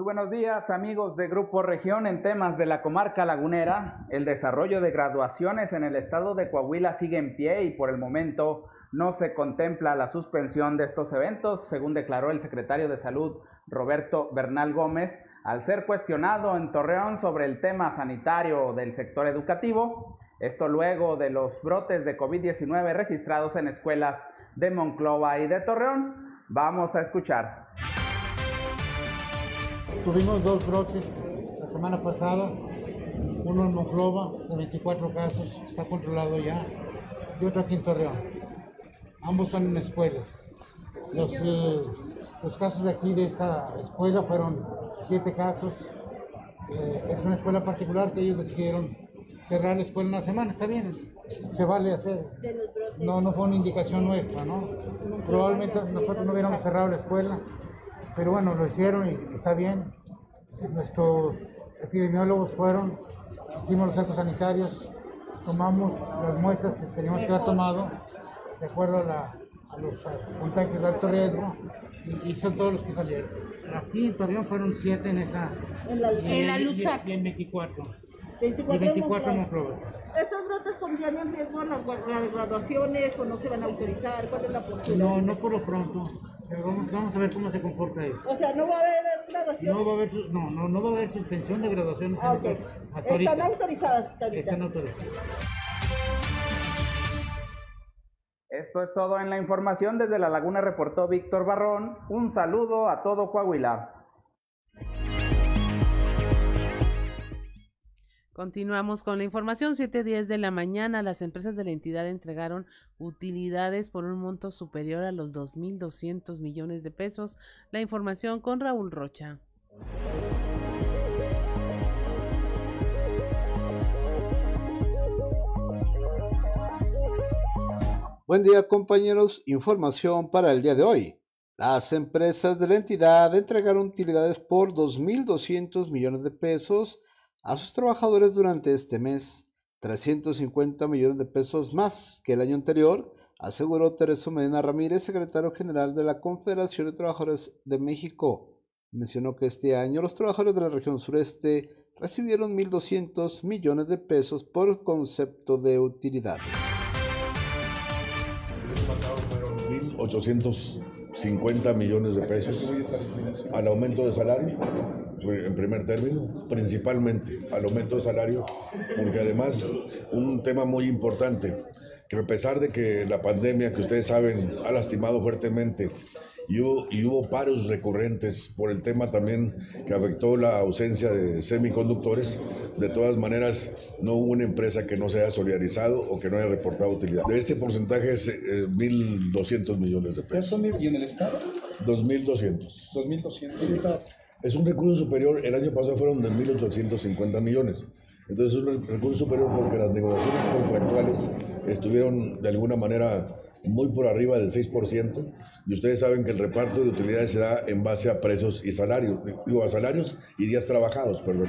Buenos días amigos de Grupo Región en temas de la comarca lagunera. El desarrollo de graduaciones en el estado de Coahuila sigue en pie y por el momento no se contempla la suspensión de estos eventos, según declaró el secretario de Salud Roberto Bernal Gómez, al ser cuestionado en Torreón sobre el tema sanitario del sector educativo. Esto luego de los brotes de COVID-19 registrados en escuelas de Monclova y de Torreón. Vamos a escuchar. Tuvimos dos brotes la semana pasada, uno en Monclova de 24 casos, está controlado ya, y otro aquí en Torreón. Ambos son en escuelas. Los, eh, los casos de aquí de esta escuela fueron siete casos. Eh, es una escuela particular que ellos decidieron cerrar la escuela una semana, está bien, se vale hacer. No, no fue una indicación nuestra, ¿no? Probablemente nosotros no hubiéramos cerrado la escuela, pero bueno, lo hicieron y está bien. Nuestros epidemiólogos fueron, hicimos los cercos sanitarios, tomamos las muestras que teníamos que haber tomado de acuerdo a, los contactos de alto riesgo y, son todos los que salieron. Aquí en Torreón fueron siete en esa. En la, en la y, y, en 24. 24 y 24 Monclovas. ¿Estos brotes pondrían en riesgo las, graduaciones o no se van a autorizar? ¿Cuál es la postura? No, no por lo pronto. Vamos, vamos, a ver cómo se comporta eso. O sea, no va a haber graduación. No va a haber, no, no, no va a haber suspensión de graduaciones ah, okay. hasta Están autorizadas hasta Están autorizadas. Esto es todo en la información. Desde La Laguna reportó Víctor Barrón. Un saludo a todo Coahuila. Continuamos con la información. 7.10 de la mañana, las empresas de la entidad entregaron utilidades por un monto superior a los 2.200 millones de pesos. La información con Raúl Rocha. Buen día compañeros, información para el día de hoy. Las empresas de la entidad entregaron utilidades por 2.200 millones de pesos a sus trabajadores durante este mes, 350 millones de pesos más que el año anterior, aseguró Teresa Medina Ramírez, secretario general de la Confederación de Trabajadores de México. Mencionó que este año los trabajadores de la región sureste recibieron 1.200 millones de pesos por concepto de utilidad. 850 millones de pesos al aumento de salario, en primer término, principalmente al aumento de salario, porque además un tema muy importante, que a pesar de que la pandemia, que ustedes saben, ha lastimado fuertemente y hubo, paros recurrentes por el tema también que afectó la ausencia de semiconductores. De todas maneras, no hubo una empresa que no se haya solidarizado o que no haya reportado utilidad. De este porcentaje es 1.200 eh, millones de pesos. ¿Y en el Estado? 2.200. 2.200. Es un recurso superior, el año pasado fueron de 1.850 millones. Entonces es un recurso superior porque las negociaciones contractuales estuvieron de alguna manera muy por arriba del 6%, y ustedes saben que el reparto de utilidades se da en base a precios y salarios, digo, a salarios y días trabajados, perdón.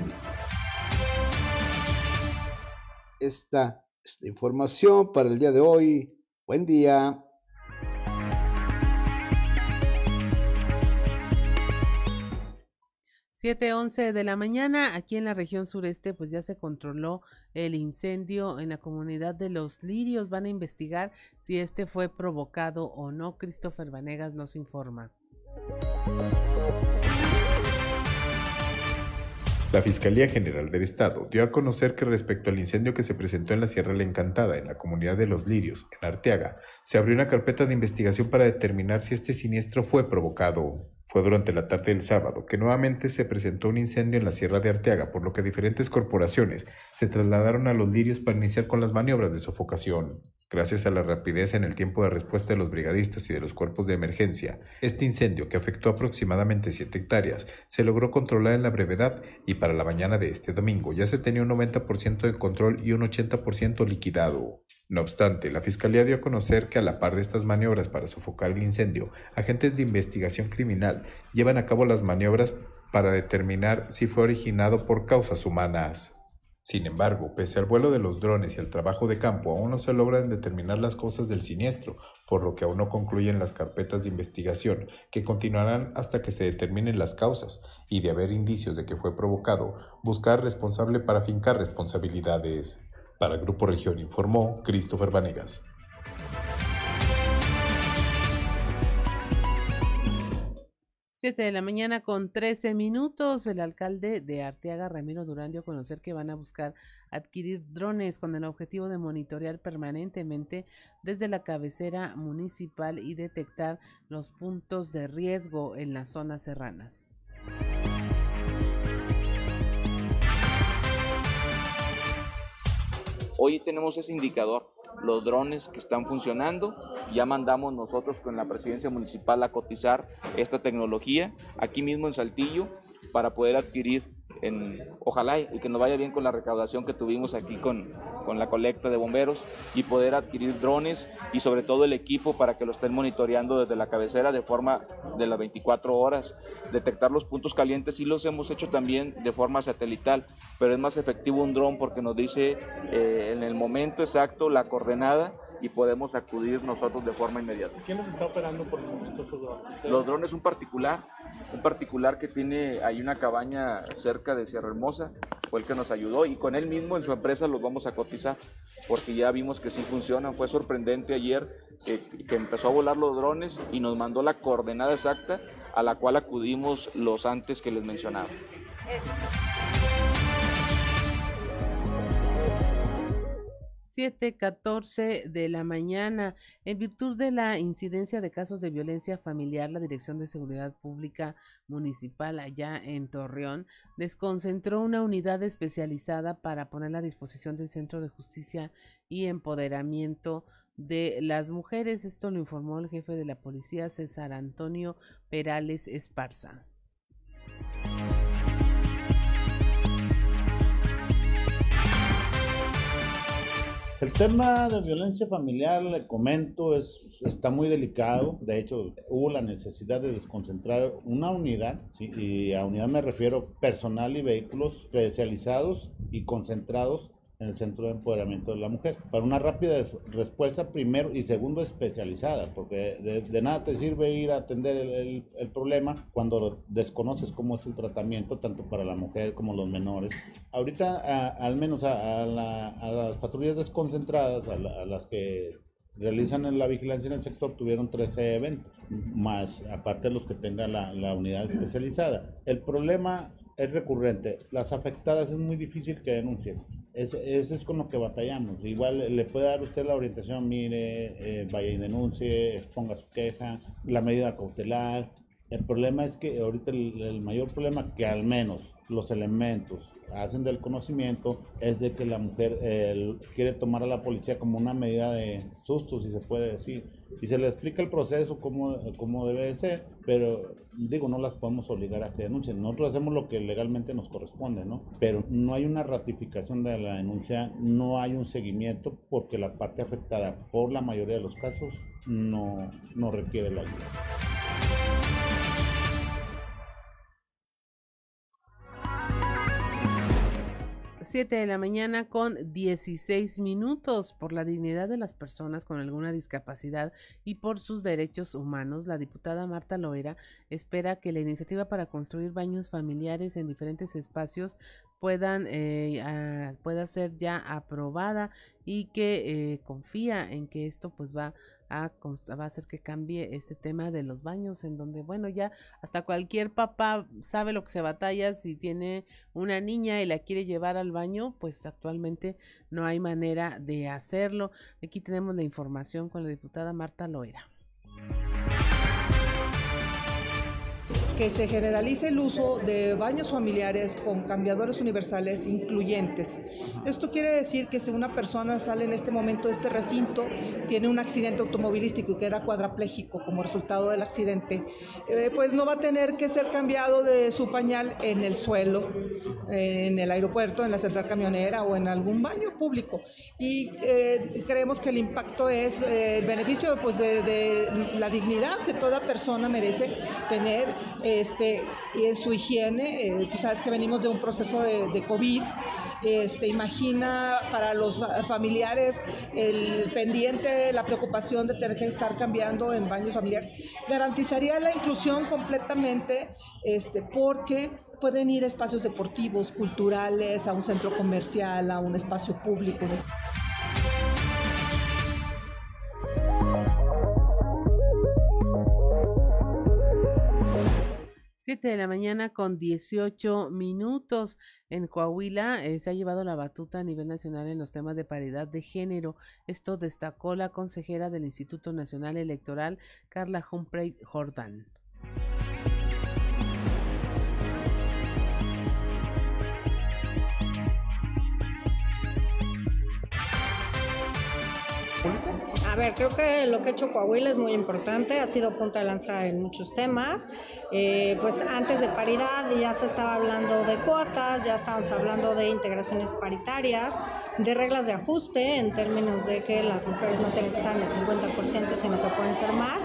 Esta es la información para el día de hoy. Buen día. 7:11 de la mañana, aquí en la región sureste, pues ya se controló el incendio en la comunidad de Los Lirios. Van a investigar si este fue provocado o no. Christopher Vanegas nos informa. La Fiscalía General del Estado dio a conocer que respecto al incendio que se presentó en la Sierra La Encantada, en la comunidad de Los Lirios, en Arteaga, se abrió una carpeta de investigación para determinar si este siniestro fue provocado. Fue durante la tarde del sábado que nuevamente se presentó un incendio en la Sierra de Arteaga, por lo que diferentes corporaciones se trasladaron a los lirios para iniciar con las maniobras de sofocación. Gracias a la rapidez en el tiempo de respuesta de los brigadistas y de los cuerpos de emergencia, este incendio, que afectó aproximadamente 7 hectáreas, se logró controlar en la brevedad y para la mañana de este domingo ya se tenía un 90% de control y un 80% liquidado. No obstante, la Fiscalía dio a conocer que a la par de estas maniobras para sofocar el incendio, agentes de investigación criminal llevan a cabo las maniobras para determinar si fue originado por causas humanas. Sin embargo, pese al vuelo de los drones y al trabajo de campo, aún no se logran determinar las causas del siniestro, por lo que aún no concluyen las carpetas de investigación, que continuarán hasta que se determinen las causas, y de haber indicios de que fue provocado, buscar responsable para fincar responsabilidades. Para Grupo Región informó Christopher Vanegas. Siete de la mañana con 13 minutos, el alcalde de Arteaga, Ramiro Durán, dio a conocer que van a buscar adquirir drones con el objetivo de monitorear permanentemente desde la cabecera municipal y detectar los puntos de riesgo en las zonas serranas. Hoy tenemos ese indicador, los drones que están funcionando. Ya mandamos nosotros con la presidencia municipal a cotizar esta tecnología aquí mismo en Saltillo para poder adquirir en, ojalá y que nos vaya bien con la recaudación que tuvimos aquí con, con la colecta de bomberos y poder adquirir drones y sobre todo el equipo para que lo estén monitoreando desde la cabecera de forma de las 24 horas, detectar los puntos calientes y los hemos hecho también de forma satelital, pero es más efectivo un dron porque nos dice eh, en el momento exacto la coordenada y podemos acudir nosotros de forma inmediata. ¿Quién nos está operando por el momento estos drones? Los drones, un particular, un particular que tiene ahí una cabaña cerca de Sierra Hermosa, fue el que nos ayudó y con él mismo en su empresa los vamos a cotizar porque ya vimos que sí funcionan. Fue sorprendente ayer que, que empezó a volar los drones y nos mandó la coordenada exacta a la cual acudimos los antes que les mencionaba. 7:14 de la mañana. En virtud de la incidencia de casos de violencia familiar, la Dirección de Seguridad Pública Municipal allá en Torreón desconcentró una unidad especializada para poner a disposición del Centro de Justicia y Empoderamiento de las Mujeres. Esto lo informó el jefe de la policía, César Antonio Perales Esparza. El tema de violencia familiar, le comento, es, está muy delicado. De hecho, hubo la necesidad de desconcentrar una unidad, y a unidad me refiero personal y vehículos especializados y concentrados en el Centro de Empoderamiento de la Mujer. Para una rápida respuesta, primero y segundo, especializada, porque de, nada te sirve ir a atender el, el, problema cuando desconoces cómo es el tratamiento, tanto para la mujer como los menores. Ahorita, al menos a, las patrullas desconcentradas, a, las que realizan la vigilancia en el sector, tuvieron 13 eventos, más aparte de los que tenga la, la unidad especializada. El problema es recurrente. Las afectadas es muy difícil que denuncien ese, es con lo que batallamos. Igual le puede dar usted la orientación, mire, eh, vaya y denuncie, exponga su queja, la medida cautelar. El problema es que ahorita el, mayor problema que al menos los elementos hacen del conocimiento es de que la mujer quiere tomar a la policía como una medida de susto, si se puede decir y se le explica el proceso como, como debe de ser, pero digo, no las podemos obligar a que denuncien. Nosotros hacemos lo que legalmente nos corresponde, ¿no? Pero no hay una ratificación de la denuncia, no hay un seguimiento porque la parte afectada por la mayoría de los casos no, no requiere la ayuda. 7 de la mañana con 16 minutos por la dignidad de las personas con alguna discapacidad y por sus derechos humanos. La diputada Marta Loera espera que la iniciativa para construir baños familiares en diferentes espacios puedan eh, pueda ser ya aprobada y que eh, confía en que esto pues va a, va a hacer que cambie este tema de los baños en donde bueno ya hasta cualquier papá sabe lo que se batalla si tiene una niña y la quiere llevar al baño pues actualmente no hay manera de hacerlo. Aquí tenemos la información con la diputada Marta Loera que se generalice el uso de baños familiares con cambiadores universales incluyentes. Esto quiere decir que si una persona sale en este momento de este recinto, tiene un accidente automovilístico y queda cuadrapléjico como resultado del accidente, eh, pues no va a tener que ser cambiado de su pañal en el suelo, en el aeropuerto, en la central camionera o en algún baño público. Y eh, creemos que el impacto es eh, el beneficio pues, de, de la dignidad que toda persona merece tener este, y en su higiene. Eh, tú sabes que venimos de un proceso de, COVID. Este, imagina para los familiares el pendiente, la preocupación de tener que estar cambiando en baños familiares. Garantizaría la inclusión completamente este, porque pueden ir espacios deportivos, culturales, a un centro comercial, a un espacio público. 7 de la mañana con 18 minutos. En Coahuila eh, se ha llevado la batuta a nivel nacional en los temas de paridad de género. Esto destacó la consejera del Instituto Nacional Electoral, Carla Humphrey Jordan. Ver, creo que lo que ha hecho Coahuila es muy importante, ha sido punta de lanza en muchos temas. Eh, pues antes de paridad ya se estaba hablando de cuotas, ya estábamos hablando de integraciones paritarias, de reglas de ajuste en términos de que las mujeres no tienen que estar en el 50%, sino que pueden ser más.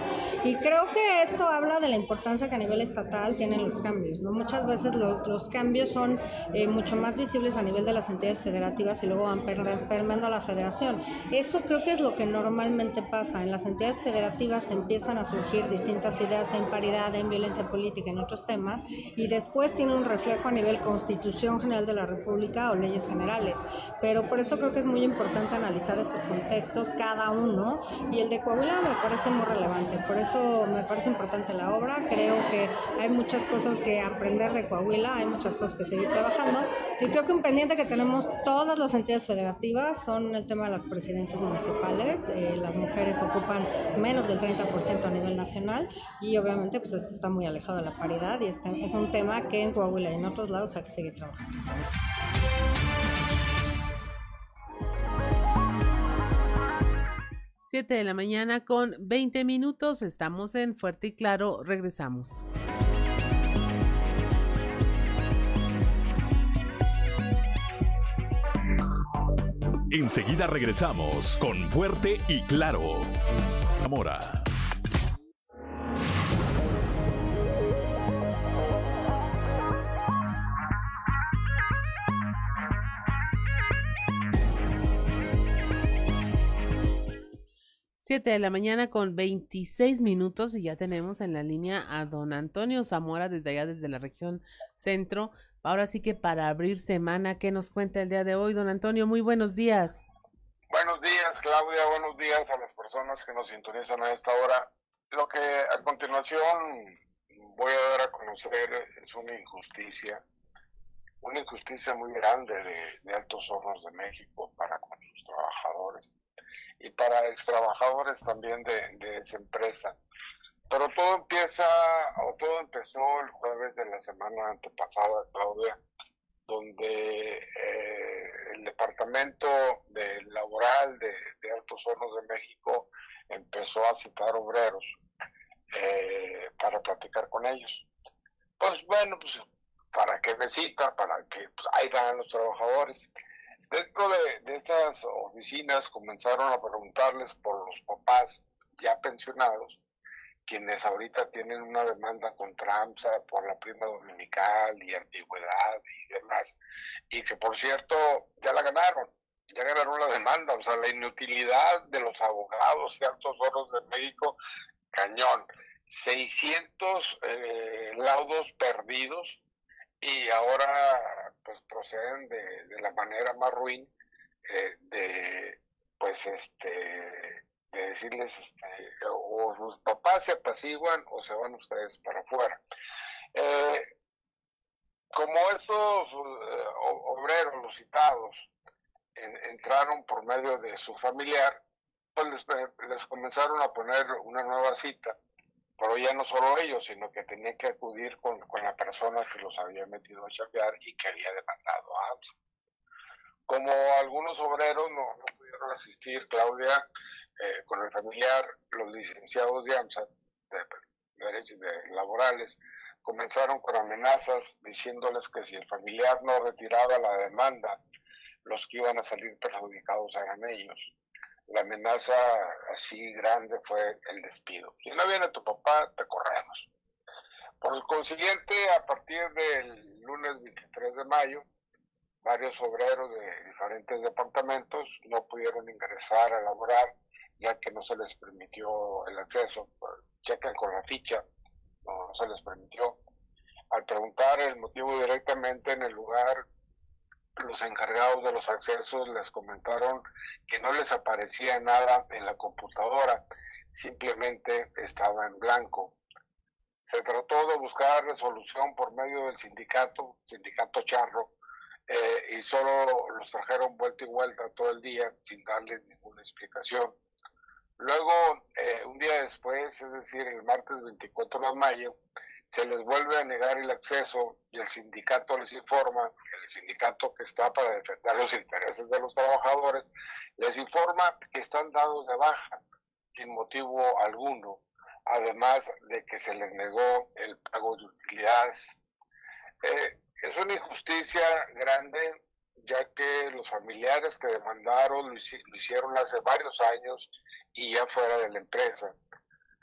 Y creo que esto habla de la importancia que a nivel estatal tienen los cambios. ¿no? Muchas veces los, los cambios son eh, mucho más visibles a nivel de las entidades federativas y luego van permeando a la federación. Eso creo que es lo que normalmente pasa. En las entidades federativas empiezan a surgir distintas ideas en paridad, en violencia política, en otros temas, y después tiene un reflejo a nivel Constitución General de la República o leyes generales. Pero por eso creo que es muy importante analizar estos contextos, cada uno, y el de Coahuila me parece muy relevante. Por eso me parece importante la obra. Creo que hay muchas cosas que aprender de Coahuila, hay muchas cosas que seguir trabajando. Y creo que un pendiente que tenemos todas las entidades federativas son el tema de las presidencias municipales. Eh, las mujeres ocupan menos del 30% a nivel nacional y obviamente pues esto está muy alejado de la paridad y es un tema que en Coahuila y en otros lados hay que seguir trabajando. 7 de la mañana con 20 minutos. Estamos en Fuerte y Claro. Regresamos. Enseguida regresamos con Fuerte y Claro. Zamora. 7 de la mañana con 26 minutos y ya tenemos en la línea a don Antonio Zamora desde allá, desde la región centro. Ahora sí que para abrir semana, ¿qué nos cuenta el día de hoy, don Antonio? Muy buenos días. Buenos días, Claudia. Buenos días a las personas que nos sintonizan a esta hora. Lo que a continuación voy a dar a conocer es una injusticia, una injusticia muy grande de, de Altos Hornos de México para con sus trabajadores y para ex trabajadores también de, esa empresa. Pero todo empieza, o todo empezó el jueves de la semana antepasada, Claudia, donde eh, el Departamento de Laboral de, Altos Hornos de México empezó a citar obreros eh, para platicar con ellos. Pues bueno, pues para que me cita, para que pues, ahí van los trabajadores. Dentro de, estas oficinas comenzaron a preguntarles por los papás ya pensionados, quienes ahorita tienen una demanda contra AMSA por la prima dominical y antigüedad y demás, y que por cierto ya la ganaron, ya ganaron la demanda, o sea, la inutilidad de los abogados y altos foros de México, cañón. 600 eh, laudos perdidos y ahora pues proceden de, de la manera más ruin eh, de pues este de decirles este, o sus papás se apaciguan o se van ustedes para afuera. Eh, como esos eh, obreros, los citados, entraron por medio de su familiar, pues les, les comenzaron a poner una nueva cita pero ya no solo ellos, sino que tenía que acudir con, la persona que los había metido a chambear y que había demandado a AMSA. Como algunos obreros no, pudieron asistir, Claudia, eh, con el familiar, los licenciados de AMSA, de, derechos laborales, comenzaron con amenazas diciéndoles que si el familiar no retiraba la demanda, los que iban a salir perjudicados eran ellos la amenaza así grande fue el despido. Si no viene tu papá, te corremos. Por consiguiente, a partir del lunes 23 de mayo, varios obreros de diferentes departamentos no pudieron ingresar a laborar ya que no se les permitió el acceso. Chequen con la ficha, no se les permitió. Al preguntar el motivo directamente en el lugar los encargados de los accesos les comentaron que no les aparecía nada en la computadora, simplemente estaba en blanco. Se trató de buscar resolución por medio del sindicato, sindicato charro, eh, y solo los trajeron vuelta y vuelta todo el día sin darles ninguna explicación. Luego, eh, un día después, es decir, el martes 24 de mayo, se les vuelve a negar el acceso y el sindicato les informa, el sindicato que está para defender los intereses de los trabajadores, les informa que están dados de baja sin motivo alguno, además de que se les negó el pago de utilidades. Eh, es una injusticia grande, ya que los familiares que demandaron lo, hicieron hace varios años y ya fuera de la empresa.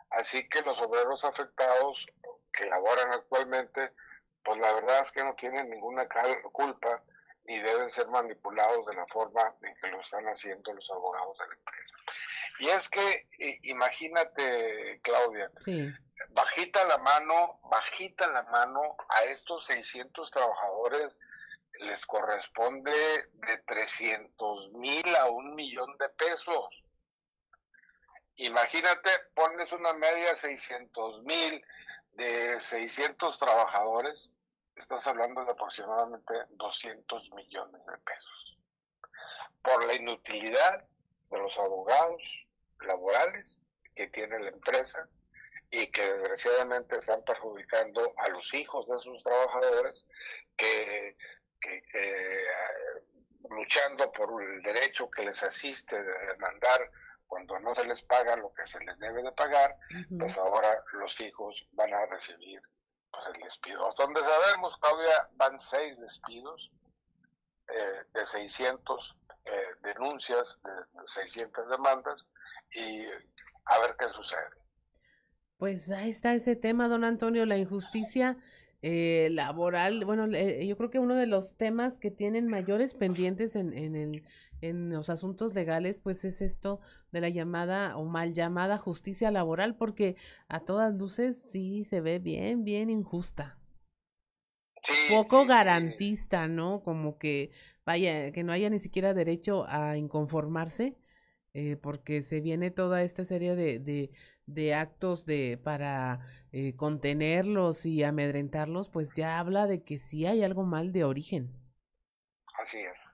Así que los obreros afectados que laboran actualmente, pues la verdad es que no tienen ninguna culpa ni deben ser manipulados de la forma en que lo están haciendo los abogados de la empresa. Y es que, imagínate, Claudia, bajita la mano, bajita la mano, a estos 600 trabajadores les corresponde de 300 mil a un millón de pesos. Imagínate, pones una media 600 mil de 600 trabajadores, estás hablando de aproximadamente 200 millones de pesos. Por la inutilidad de los abogados laborales que tiene la empresa y que desgraciadamente están perjudicando a los hijos de sus trabajadores que, luchando por el derecho que les asiste de demandar cuando no se les paga lo que se les debe de pagar, pues ahora los hijos van a recibir pues, el despido. Hasta donde sabemos, Claudia, van seis despidos eh, de 600 eh, denuncias, de 600 demandas, y a ver qué sucede. Pues ahí está ese tema, don Antonio, la injusticia eh, laboral. Bueno, yo creo que uno de los temas que tienen mayores pendientes en, en, el, en los asuntos legales, pues es esto de la llamada o mal llamada justicia laboral, porque a todas luces sí se ve bien, bien injusta. Poco garantista, ¿no? Como que vaya, que no haya ni siquiera derecho a inconformarse, eh, porque se viene toda esta serie de, de, de actos de para eh, contenerlos y amedrentarlos, pues ya habla de que sí hay algo mal de origen. Así es.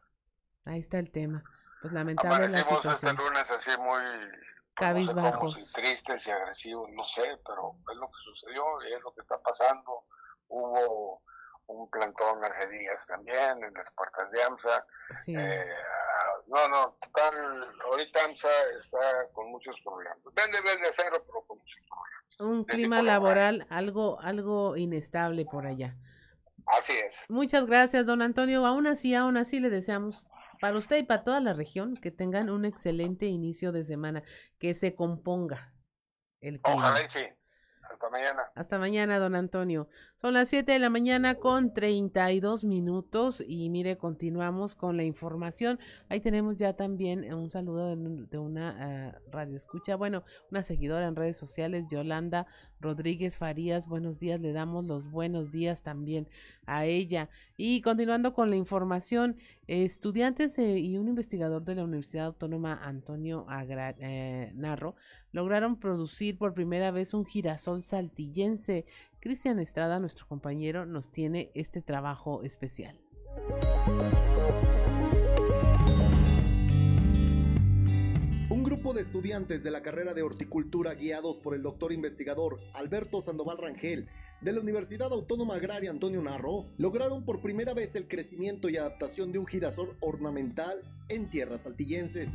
Ahí está el tema. Pues lamentable la situación. este lunes así muy cabizbajos, tristes y agresivos, no sé, pero es lo que sucedió y es lo que está pasando. Hubo un plantón hace días también en las puertas de AMSA. Eh, no, no, total, ahorita AMSA está con muchos problemas. Vende, vende cero, pero con muchos problemas. Un clima laboral algo, algo inestable por allá. Así es. Muchas gracias, don Antonio. Aún así, aún así le deseamos para usted y para toda la región que tengan un excelente inicio de semana, que se componga el clima. Ojalá sí. Hasta mañana. Hasta mañana, don Antonio. Son las 7 de la mañana con 32 minutos y mire, continuamos con la información. Ahí tenemos ya también un saludo de, una ah, radio escucha, bueno, una seguidora en redes sociales, Yolanda Rodríguez Farías. Buenos días, le damos los buenos días también a ella. Y continuando con la información, estudiantes y un investigador de la Universidad Autónoma Antonio eh, Narro lograron producir por primera vez un girasol saltillense. Cristian Estrada, nuestro compañero, nos tiene este trabajo especial. Grupo de estudiantes de la carrera de horticultura guiados por el doctor investigador Alberto Sandoval Rangel de la Universidad Autónoma Agraria Antonio Narro lograron por primera vez el crecimiento y adaptación de un girasol ornamental en tierras saltillenses.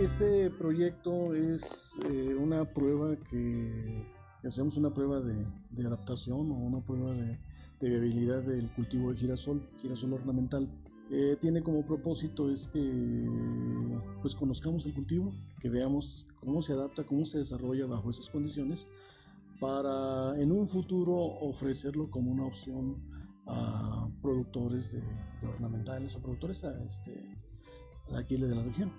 Este proyecto es eh, una prueba que, hacemos una prueba de, adaptación o una prueba de, de, viabilidad del cultivo de girasol, girasol ornamental. Eh, tiene como propósito es que pues conozcamos el cultivo, que veamos cómo se adapta, cómo se desarrolla bajo esas condiciones para en un futuro ofrecerlo como una opción a productores de, ornamentales o productores a, este, aquí de la región,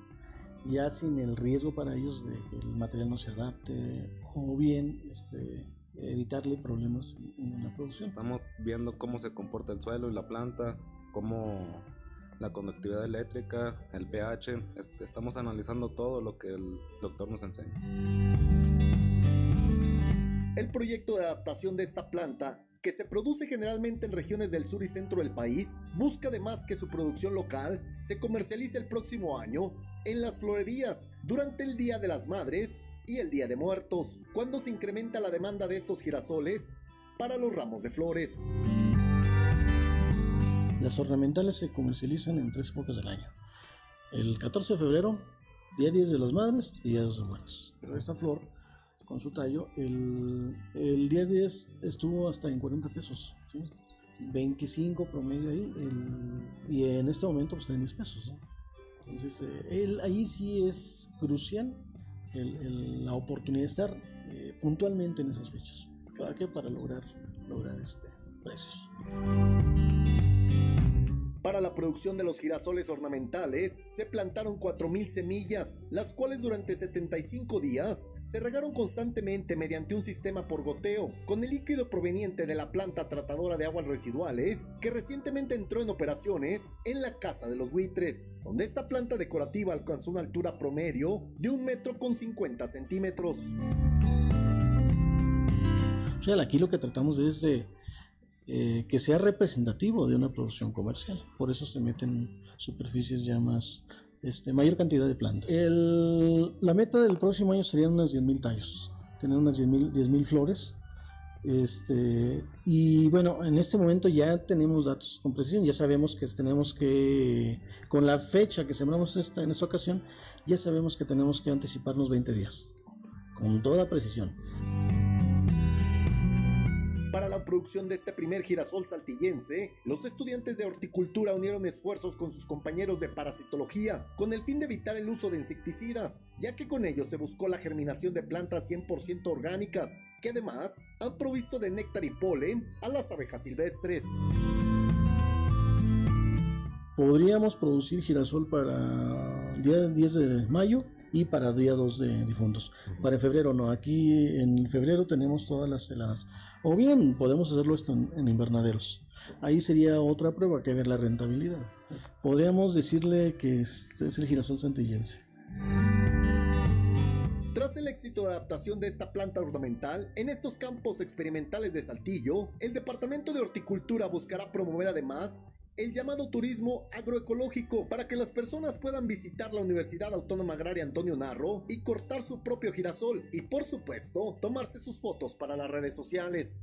ya sin el riesgo para ellos de que el material no se adapte o bien este, evitarle problemas en la producción. Estamos viendo cómo se comporta el suelo y la planta, cómo la conductividad eléctrica, el pH, estamos analizando todo lo que el doctor nos enseña. El proyecto de adaptación de esta planta, que se produce generalmente en regiones del sur y centro del país, busca además que su producción local se comercialice el próximo año en las florerías durante el Día de las Madres y el Día de Muertos, cuando se incrementa la demanda de estos girasoles para los ramos de flores. Las ornamentales se comercializan en tres épocas del año. El 14 de febrero, Día 10 de las Madres y Día de los Muertos. Pero esta flor con su tallo, el, el día 10 estuvo hasta en 40 pesos, 25 promedio ahí, y en este momento pues está en 10 pesos. Entonces, eh, ahí sí es crucial la oportunidad de estar eh, puntualmente en esas fechas. ¿Para qué? Para lograr, lograr este, precios. Para la producción de los girasoles ornamentales se plantaron 4.000 semillas, las cuales durante 75 días se regaron constantemente mediante un sistema por goteo, con el líquido proveniente de la planta tratadora de aguas residuales, que recientemente entró en operaciones en la Casa de los Buitres, donde esta planta decorativa alcanzó una altura promedio de un metro con 50 centímetros. O sea, aquí lo que tratamos es de eh, que sea representativo de una producción comercial. Por eso se meten superficies ya más, este, mayor cantidad de plantas. El- la meta del próximo año serían unas 10.000 tallos, tener unas 10.000 10.000 flores. Este, y bueno, en este momento ya tenemos datos con precisión, ya sabemos que tenemos que, con la fecha que sembramos esta, en esta ocasión, ya sabemos que tenemos que anticiparnos 20 días, con toda precisión. Para la producción de este primer girasol saltillense, los estudiantes de horticultura unieron esfuerzos con sus compañeros de parasitología con el fin de evitar el uso de insecticidas, ya que con ello se buscó la germinación de plantas 100% orgánicas, que además han provisto de néctar y polen a las abejas silvestres. Podríamos producir girasol para día 10 de mayo y para día 2 de difuntos. Para febrero no, aquí en febrero tenemos todas las heladas. O bien podemos hacerlo esto en, invernaderos. Ahí sería otra prueba que ver la rentabilidad. Podríamos decirle que este es el girasol santillense. Tras el éxito de adaptación de esta planta ornamental en estos campos experimentales de Saltillo, el Departamento de Horticultura buscará promover además el llamado turismo agroecológico para que las personas puedan visitar la Universidad Autónoma Agraria Antonio Narro y cortar su propio girasol y por supuesto tomarse sus fotos para las redes sociales.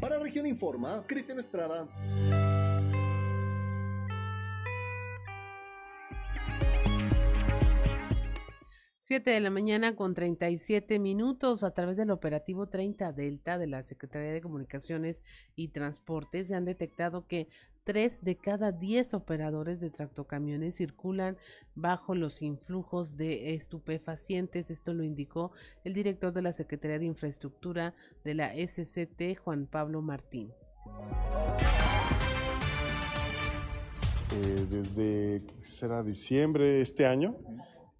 Para Región Informa, Cristian Estrada. 7 de la mañana con 37 minutos a través del operativo 30 Delta de la Secretaría de Comunicaciones y Transportes se han detectado que 3 de cada 10 operadores de tractocamiones circulan bajo los influjos de estupefacientes. Esto lo indicó el director de la Secretaría de Infraestructura de la SCT, Juan Pablo Martín. Eh, desde ¿qué será diciembre este año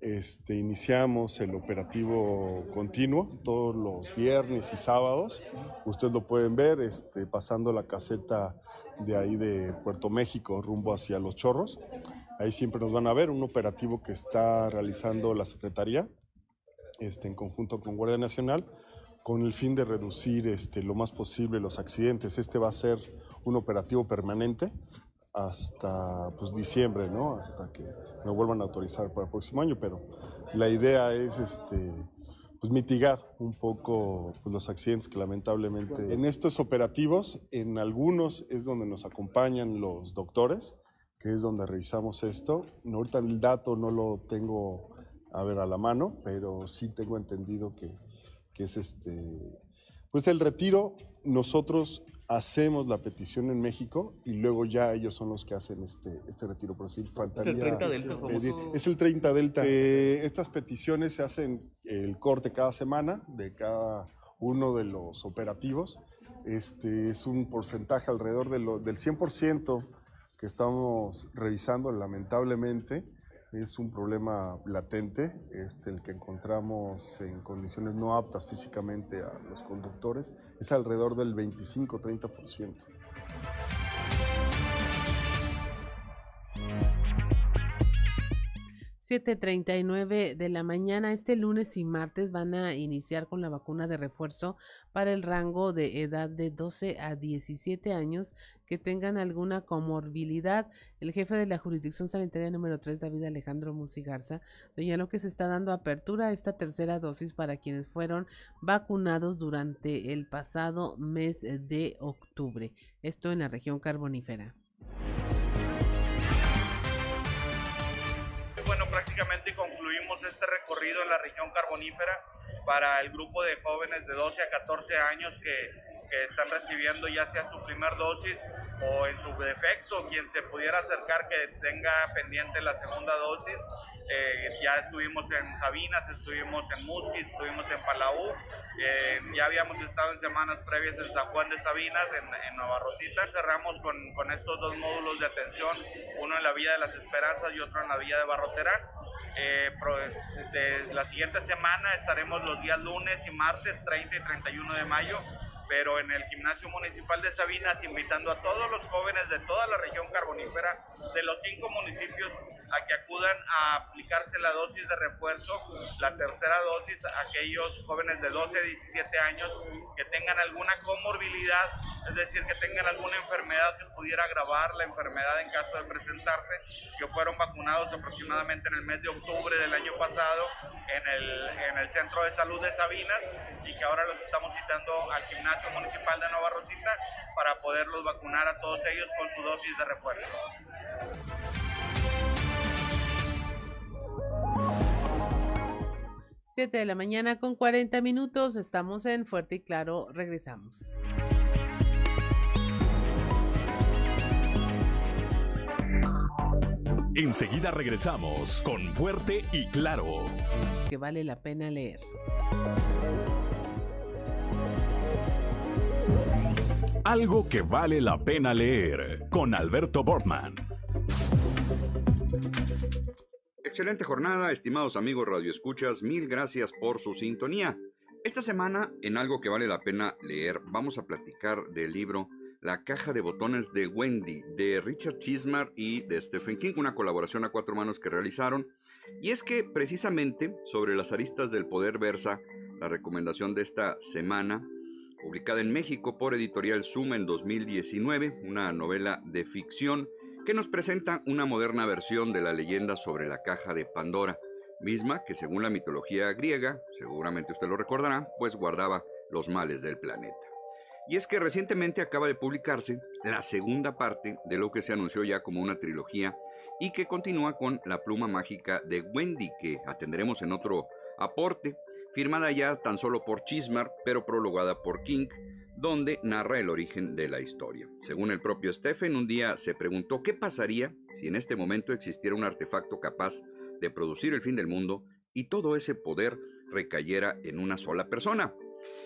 este, iniciamos el operativo continuo todos los viernes y sábados. Ustedes lo pueden ver este, pasando la caseta de ahí de Puerto México rumbo hacia Los Chorros. Ahí siempre nos van a ver un operativo que está realizando la Secretaría este, en conjunto con Guardia Nacional con el fin de reducir este, lo más posible los accidentes. Este va a ser un operativo permanente hasta pues, diciembre, ¿no? Hasta que me vuelvan a autorizar para el próximo año, pero la idea es este, pues, mitigar un poco pues, los accidentes que lamentablemente en estos operativos, en algunos es donde nos acompañan los doctores, que es donde revisamos esto. Ahorita el dato no lo tengo a ver a la mano, pero sí tengo entendido que, que es este, pues el retiro, nosotros hacemos la petición en México y luego ya ellos son los que hacen este, este retiro. Por decir, faltaría. 30 Delta, pedir-. Es el 30 Delta. Eh, estas peticiones se hacen el corte cada semana de cada uno de los operativos. Este es un porcentaje alrededor de lo- del 100% que estamos revisando, lamentablemente. Es un problema latente, este, el que encontramos en condiciones no aptas físicamente a los conductores. Es alrededor del 25-30%. 7.39 de la mañana. Este lunes y martes van a iniciar con la vacuna de refuerzo para el rango de edad de 12 a 17 años que tengan alguna comorbilidad. El jefe de la jurisdicción sanitaria número 3, David Alejandro Musigarza, señaló que se está dando apertura a esta tercera dosis para quienes fueron vacunados durante el pasado mes de octubre. Esto en la región carbonífera. Bueno, prácticamente concluimos este recorrido en la región carbonífera para el grupo de jóvenes de 12 a 14 años que, que están recibiendo ya sea su primer dosis o en su defecto quien se pudiera acercar que tenga pendiente la segunda dosis. Eh, ya estuvimos en Sabinas, estuvimos en Musquis, estuvimos en Palau, eh, ya habíamos estado en semanas previas en San Juan de Sabinas, en, en Nueva Rosita. Cerramos con, con, estos dos módulos de atención, uno en la Villa de las Esperanzas y otro en la Villa de Barroterán. Eh, la siguiente semana estaremos los días lunes y martes 30 y 31 de mayo pero en el gimnasio municipal de Sabinas, invitando a todos los jóvenes de toda la región carbonífera, de los cinco municipios, a que acudan a aplicarse la dosis de refuerzo, la tercera dosis, a aquellos jóvenes de 12 a 17 años que tengan alguna comorbilidad, es decir, que tengan alguna enfermedad que pudiera agravar la enfermedad en caso de presentarse, que fueron vacunados aproximadamente en el mes de octubre del año pasado en el, en el Centro de Salud de Sabinas y que ahora los estamos citando al gimnasio Municipal de Nueva Rosita para poderlos vacunar a todos ellos con su dosis de refuerzo. Siete de la mañana con 40 minutos, estamos en Fuerte y Claro, regresamos. Enseguida regresamos con Fuerte y Claro. Que vale la pena leer. Algo que vale la pena leer con Alberto Bortman. Excelente jornada, estimados amigos radioescuchas, mil gracias por su sintonía. Esta semana, en algo que vale la pena leer, vamos a platicar del libro La caja de botones de Wendy, de Richard Chismar y de Stephen King, una colaboración a cuatro manos que realizaron. Y es que precisamente sobre las aristas del poder versa la recomendación de esta semana, publicada en México por Editorial Suma en 2019, una novela de ficción que nos presenta una moderna versión de la leyenda sobre la caja de Pandora, misma que según la mitología griega, seguramente usted lo recordará, pues guardaba los males del planeta. Y es que recientemente acaba de publicarse la segunda parte de lo que se anunció ya como una trilogía y que continúa con La pluma mágica de Wendy, que atenderemos en otro aporte firmada ya tan solo por Chismar, pero prologada por King, donde narra el origen de la historia. Según el propio Stephen, un día se preguntó qué pasaría si en este momento existiera un artefacto capaz de producir el fin del mundo y todo ese poder recayera en una sola persona.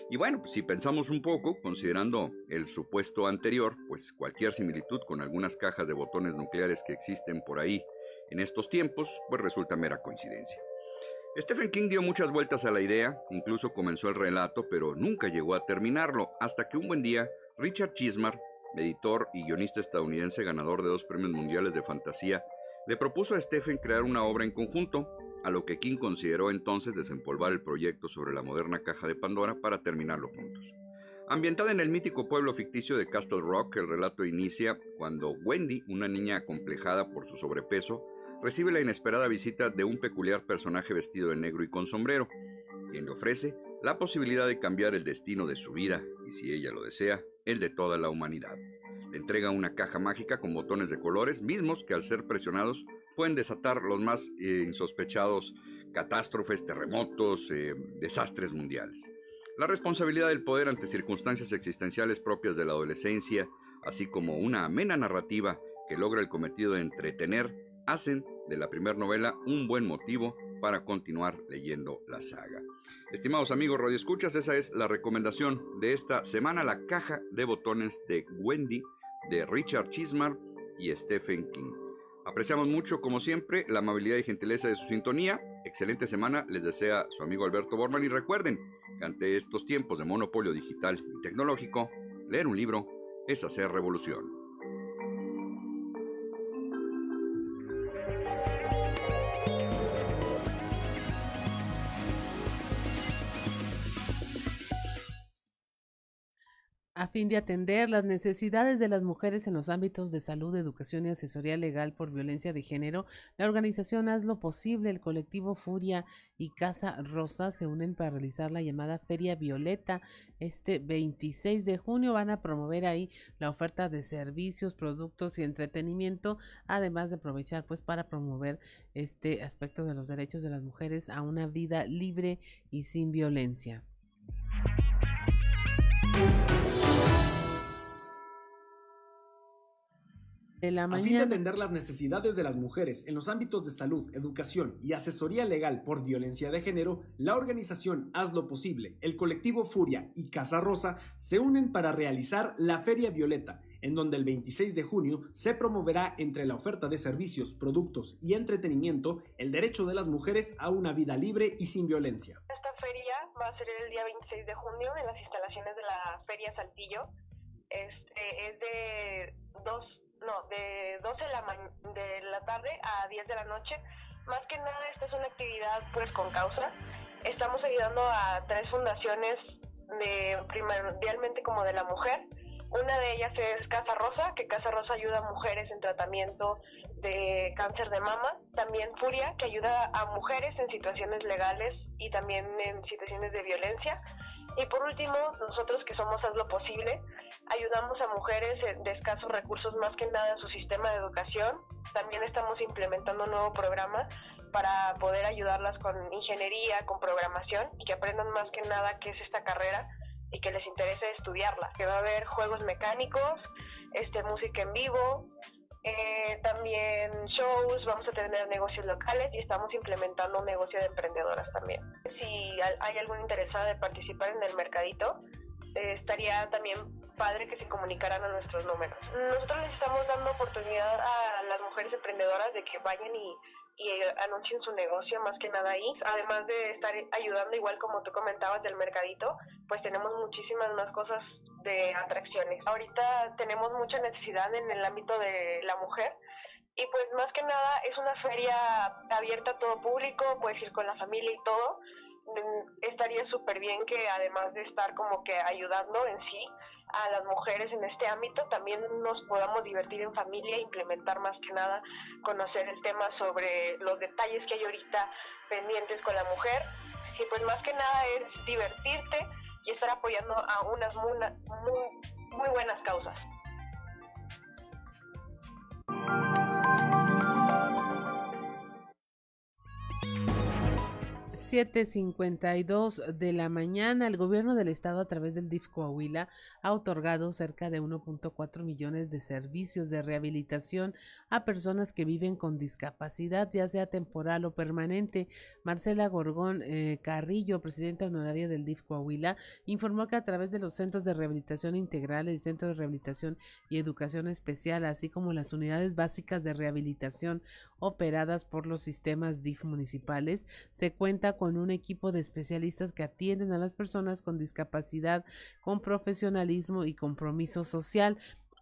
Y bueno, si pensamos un poco, considerando el supuesto anterior, pues cualquier similitud con algunas cajas de botones nucleares que existen por ahí en estos tiempos, pues resulta mera coincidencia. Stephen King dio muchas vueltas a la idea, incluso comenzó el relato, pero nunca llegó a terminarlo, hasta que un buen día Richard Chismar, editor y guionista estadounidense ganador de dos premios mundiales de fantasía, le propuso a Stephen crear una obra en conjunto, a lo que King consideró entonces desempolvar el proyecto sobre la moderna caja de Pandora para terminarlo juntos. Ambientada en el mítico pueblo ficticio de Castle Rock, el relato inicia cuando Wendy, una niña acomplejada por su sobrepeso, recibe la inesperada visita de un peculiar personaje vestido de negro y con sombrero, quien le ofrece la posibilidad de cambiar el destino de su vida y, si ella lo desea, el de toda la humanidad. Le entrega una caja mágica con botones de colores, mismos que al ser presionados pueden desatar los más eh, insospechados catástrofes, terremotos, eh, desastres mundiales. La responsabilidad del poder ante circunstancias existenciales propias de la adolescencia, así como una amena narrativa que logra el cometido de entretener, hacen de la primera novela un buen motivo para continuar leyendo la saga. Estimados amigos radioescuchas, esa es la recomendación de esta semana, la caja de botones de Wendy de Richard Chismar y Stephen King. Apreciamos mucho, como siempre, la amabilidad y gentileza de su sintonía. Excelente semana les desea su amigo Alberto Borman y recuerden que ante estos tiempos de monopolio digital y tecnológico, leer un libro es hacer revolución. A fin de atender las necesidades de las mujeres en los ámbitos de salud, educación y asesoría legal por violencia de género, la organización Haz lo Posible, el colectivo Furia y Casa Rosa se unen para realizar la llamada Feria Violeta. Este 26 de junio van a promover ahí la oferta de servicios, productos y entretenimiento, además de aprovechar pues para promover este aspecto de los derechos de las mujeres a una vida libre y sin violencia. La A fin de atender las necesidades de las mujeres en los ámbitos de salud, educación y asesoría legal por violencia de género, la organización Haz lo Posible, el colectivo Furia y Casa Rosa se unen para realizar la Feria Violeta, en donde el 26 de junio se promoverá entre la oferta de servicios, productos y entretenimiento el derecho de las mujeres a una vida libre y sin violencia. Esta feria va a ser el día 26 de junio en las instalaciones de la Feria Saltillo. Este es de dos, no, de 12 de la, de la tarde a 10 de la noche. Más que nada, esta es una actividad pues con causa. Estamos ayudando a tres fundaciones de primordialmente como de la mujer una de ellas es Casa Rosa, que Casa Rosa ayuda a mujeres en tratamiento de cáncer de mama. También Furia, que ayuda a mujeres en situaciones legales y también en situaciones de violencia. Y por último, nosotros que somos Haz lo Posible, ayudamos a mujeres de escasos recursos más que nada en su sistema de educación. También estamos implementando un nuevo programa para poder ayudarlas con ingeniería, con programación y que aprendan más que nada qué es esta carrera y que les interese estudiarla. Que va a haber juegos mecánicos, este, música en vivo, eh, también shows, vamos a tener negocios locales y estamos implementando un negocio de emprendedoras también. Si hay algún interesado de participar en el mercadito, eh, estaría también padre que se comunicaran a nuestros números. Nosotros les estamos dando oportunidad a las mujeres emprendedoras de que vayan y y anuncien su negocio más que nada ahí. Además de estar ayudando, igual como tú comentabas del mercadito, pues tenemos muchísimas más cosas de atracciones. Ahorita tenemos mucha necesidad en el ámbito de la mujer y pues más que nada es una feria abierta a todo público, puedes ir con la familia y todo. Mm, estaría súper bien que además de estar como que ayudando en sí, a las mujeres en este ámbito, también nos podamos divertir en familia, implementar más que nada, conocer el tema sobre los detalles que hay ahorita pendientes con la mujer. Y pues más que nada es divertirte y estar apoyando a unas muy, muy, muy buenas causas. 7.52 de la mañana, el gobierno del estado a través del DIF Coahuila ha otorgado cerca de 1.4 millones de servicios de rehabilitación a personas que viven con discapacidad, ya sea temporal o permanente. Marcela Gorgón eh, Carrillo, presidenta honoraria del DIF Coahuila, informó que a través de los centros de rehabilitación integral, el Centro de Rehabilitación y Educación Especial, así como las unidades básicas de rehabilitación operadas por los sistemas DIF municipales, se cuenta con un equipo de especialistas que atienden a las personas con discapacidad con profesionalismo y compromiso social.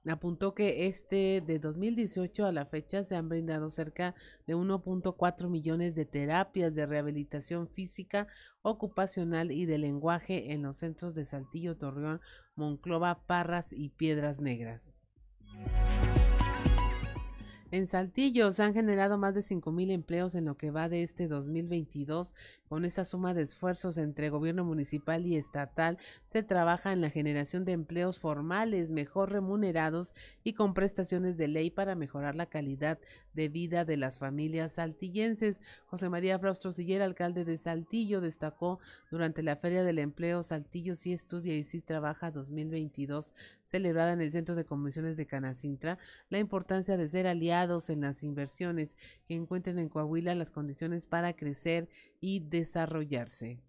Apuntó que este de 2018 a la fecha se han brindado cerca de 1.4 millones de terapias de rehabilitación física, ocupacional y de lenguaje en los centros de Saltillo, Torreón, Monclova, Parras y Piedras Negras. En Saltillo se han generado más de cinco mil empleos en lo que va de este 2022. Con esa suma de esfuerzos entre gobierno municipal y estatal, se trabaja en la generación de empleos formales, mejor remunerados y con prestaciones de ley para mejorar la calidad de vida de las familias saltillenses. José María Fraustro Siller, alcalde de Saltillo, destacó durante la Feria del Empleo Saltillo sí estudia y sí trabaja 2022, celebrada en el Centro de Convenciones de Canacintra, la importancia de ser en las inversiones que encuentren en Coahuila las condiciones para crecer y desarrollarse.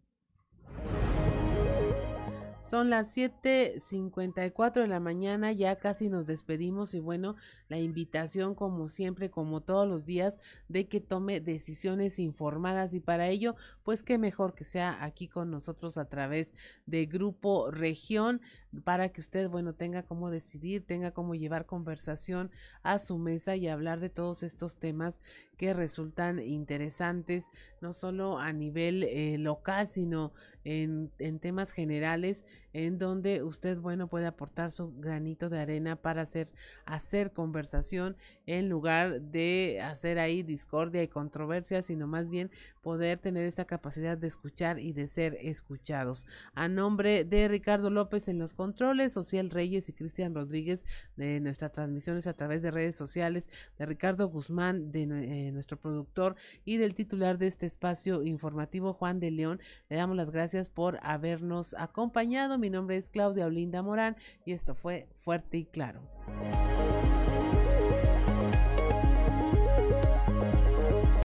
Son las 7.54 de la mañana, ya casi nos despedimos y bueno, la invitación como siempre, como todos los días, de que tome decisiones informadas y para ello, pues qué mejor que sea aquí con nosotros a través de Grupo Región para que usted, bueno, tenga cómo decidir, tenga cómo llevar conversación a su mesa y hablar de todos estos temas que resultan interesantes, no solo a nivel eh, local, sino en, en, temas generales, en donde usted, bueno, puede aportar su granito de arena para hacer, hacer conversación en lugar de hacer ahí discordia y controversia, sino más bien poder tener esta capacidad de escuchar y de ser escuchados. A nombre de Ricardo López en los controles, Social Reyes y Cristian Rodríguez de nuestras transmisiones a través de redes sociales, de Ricardo Guzmán, de eh, nuestro productor y del titular de este espacio informativo, Juan de León, le damos las gracias por habernos acompañado. Mi nombre es Claudia Olinda Morán y esto fue Fuerte y Claro.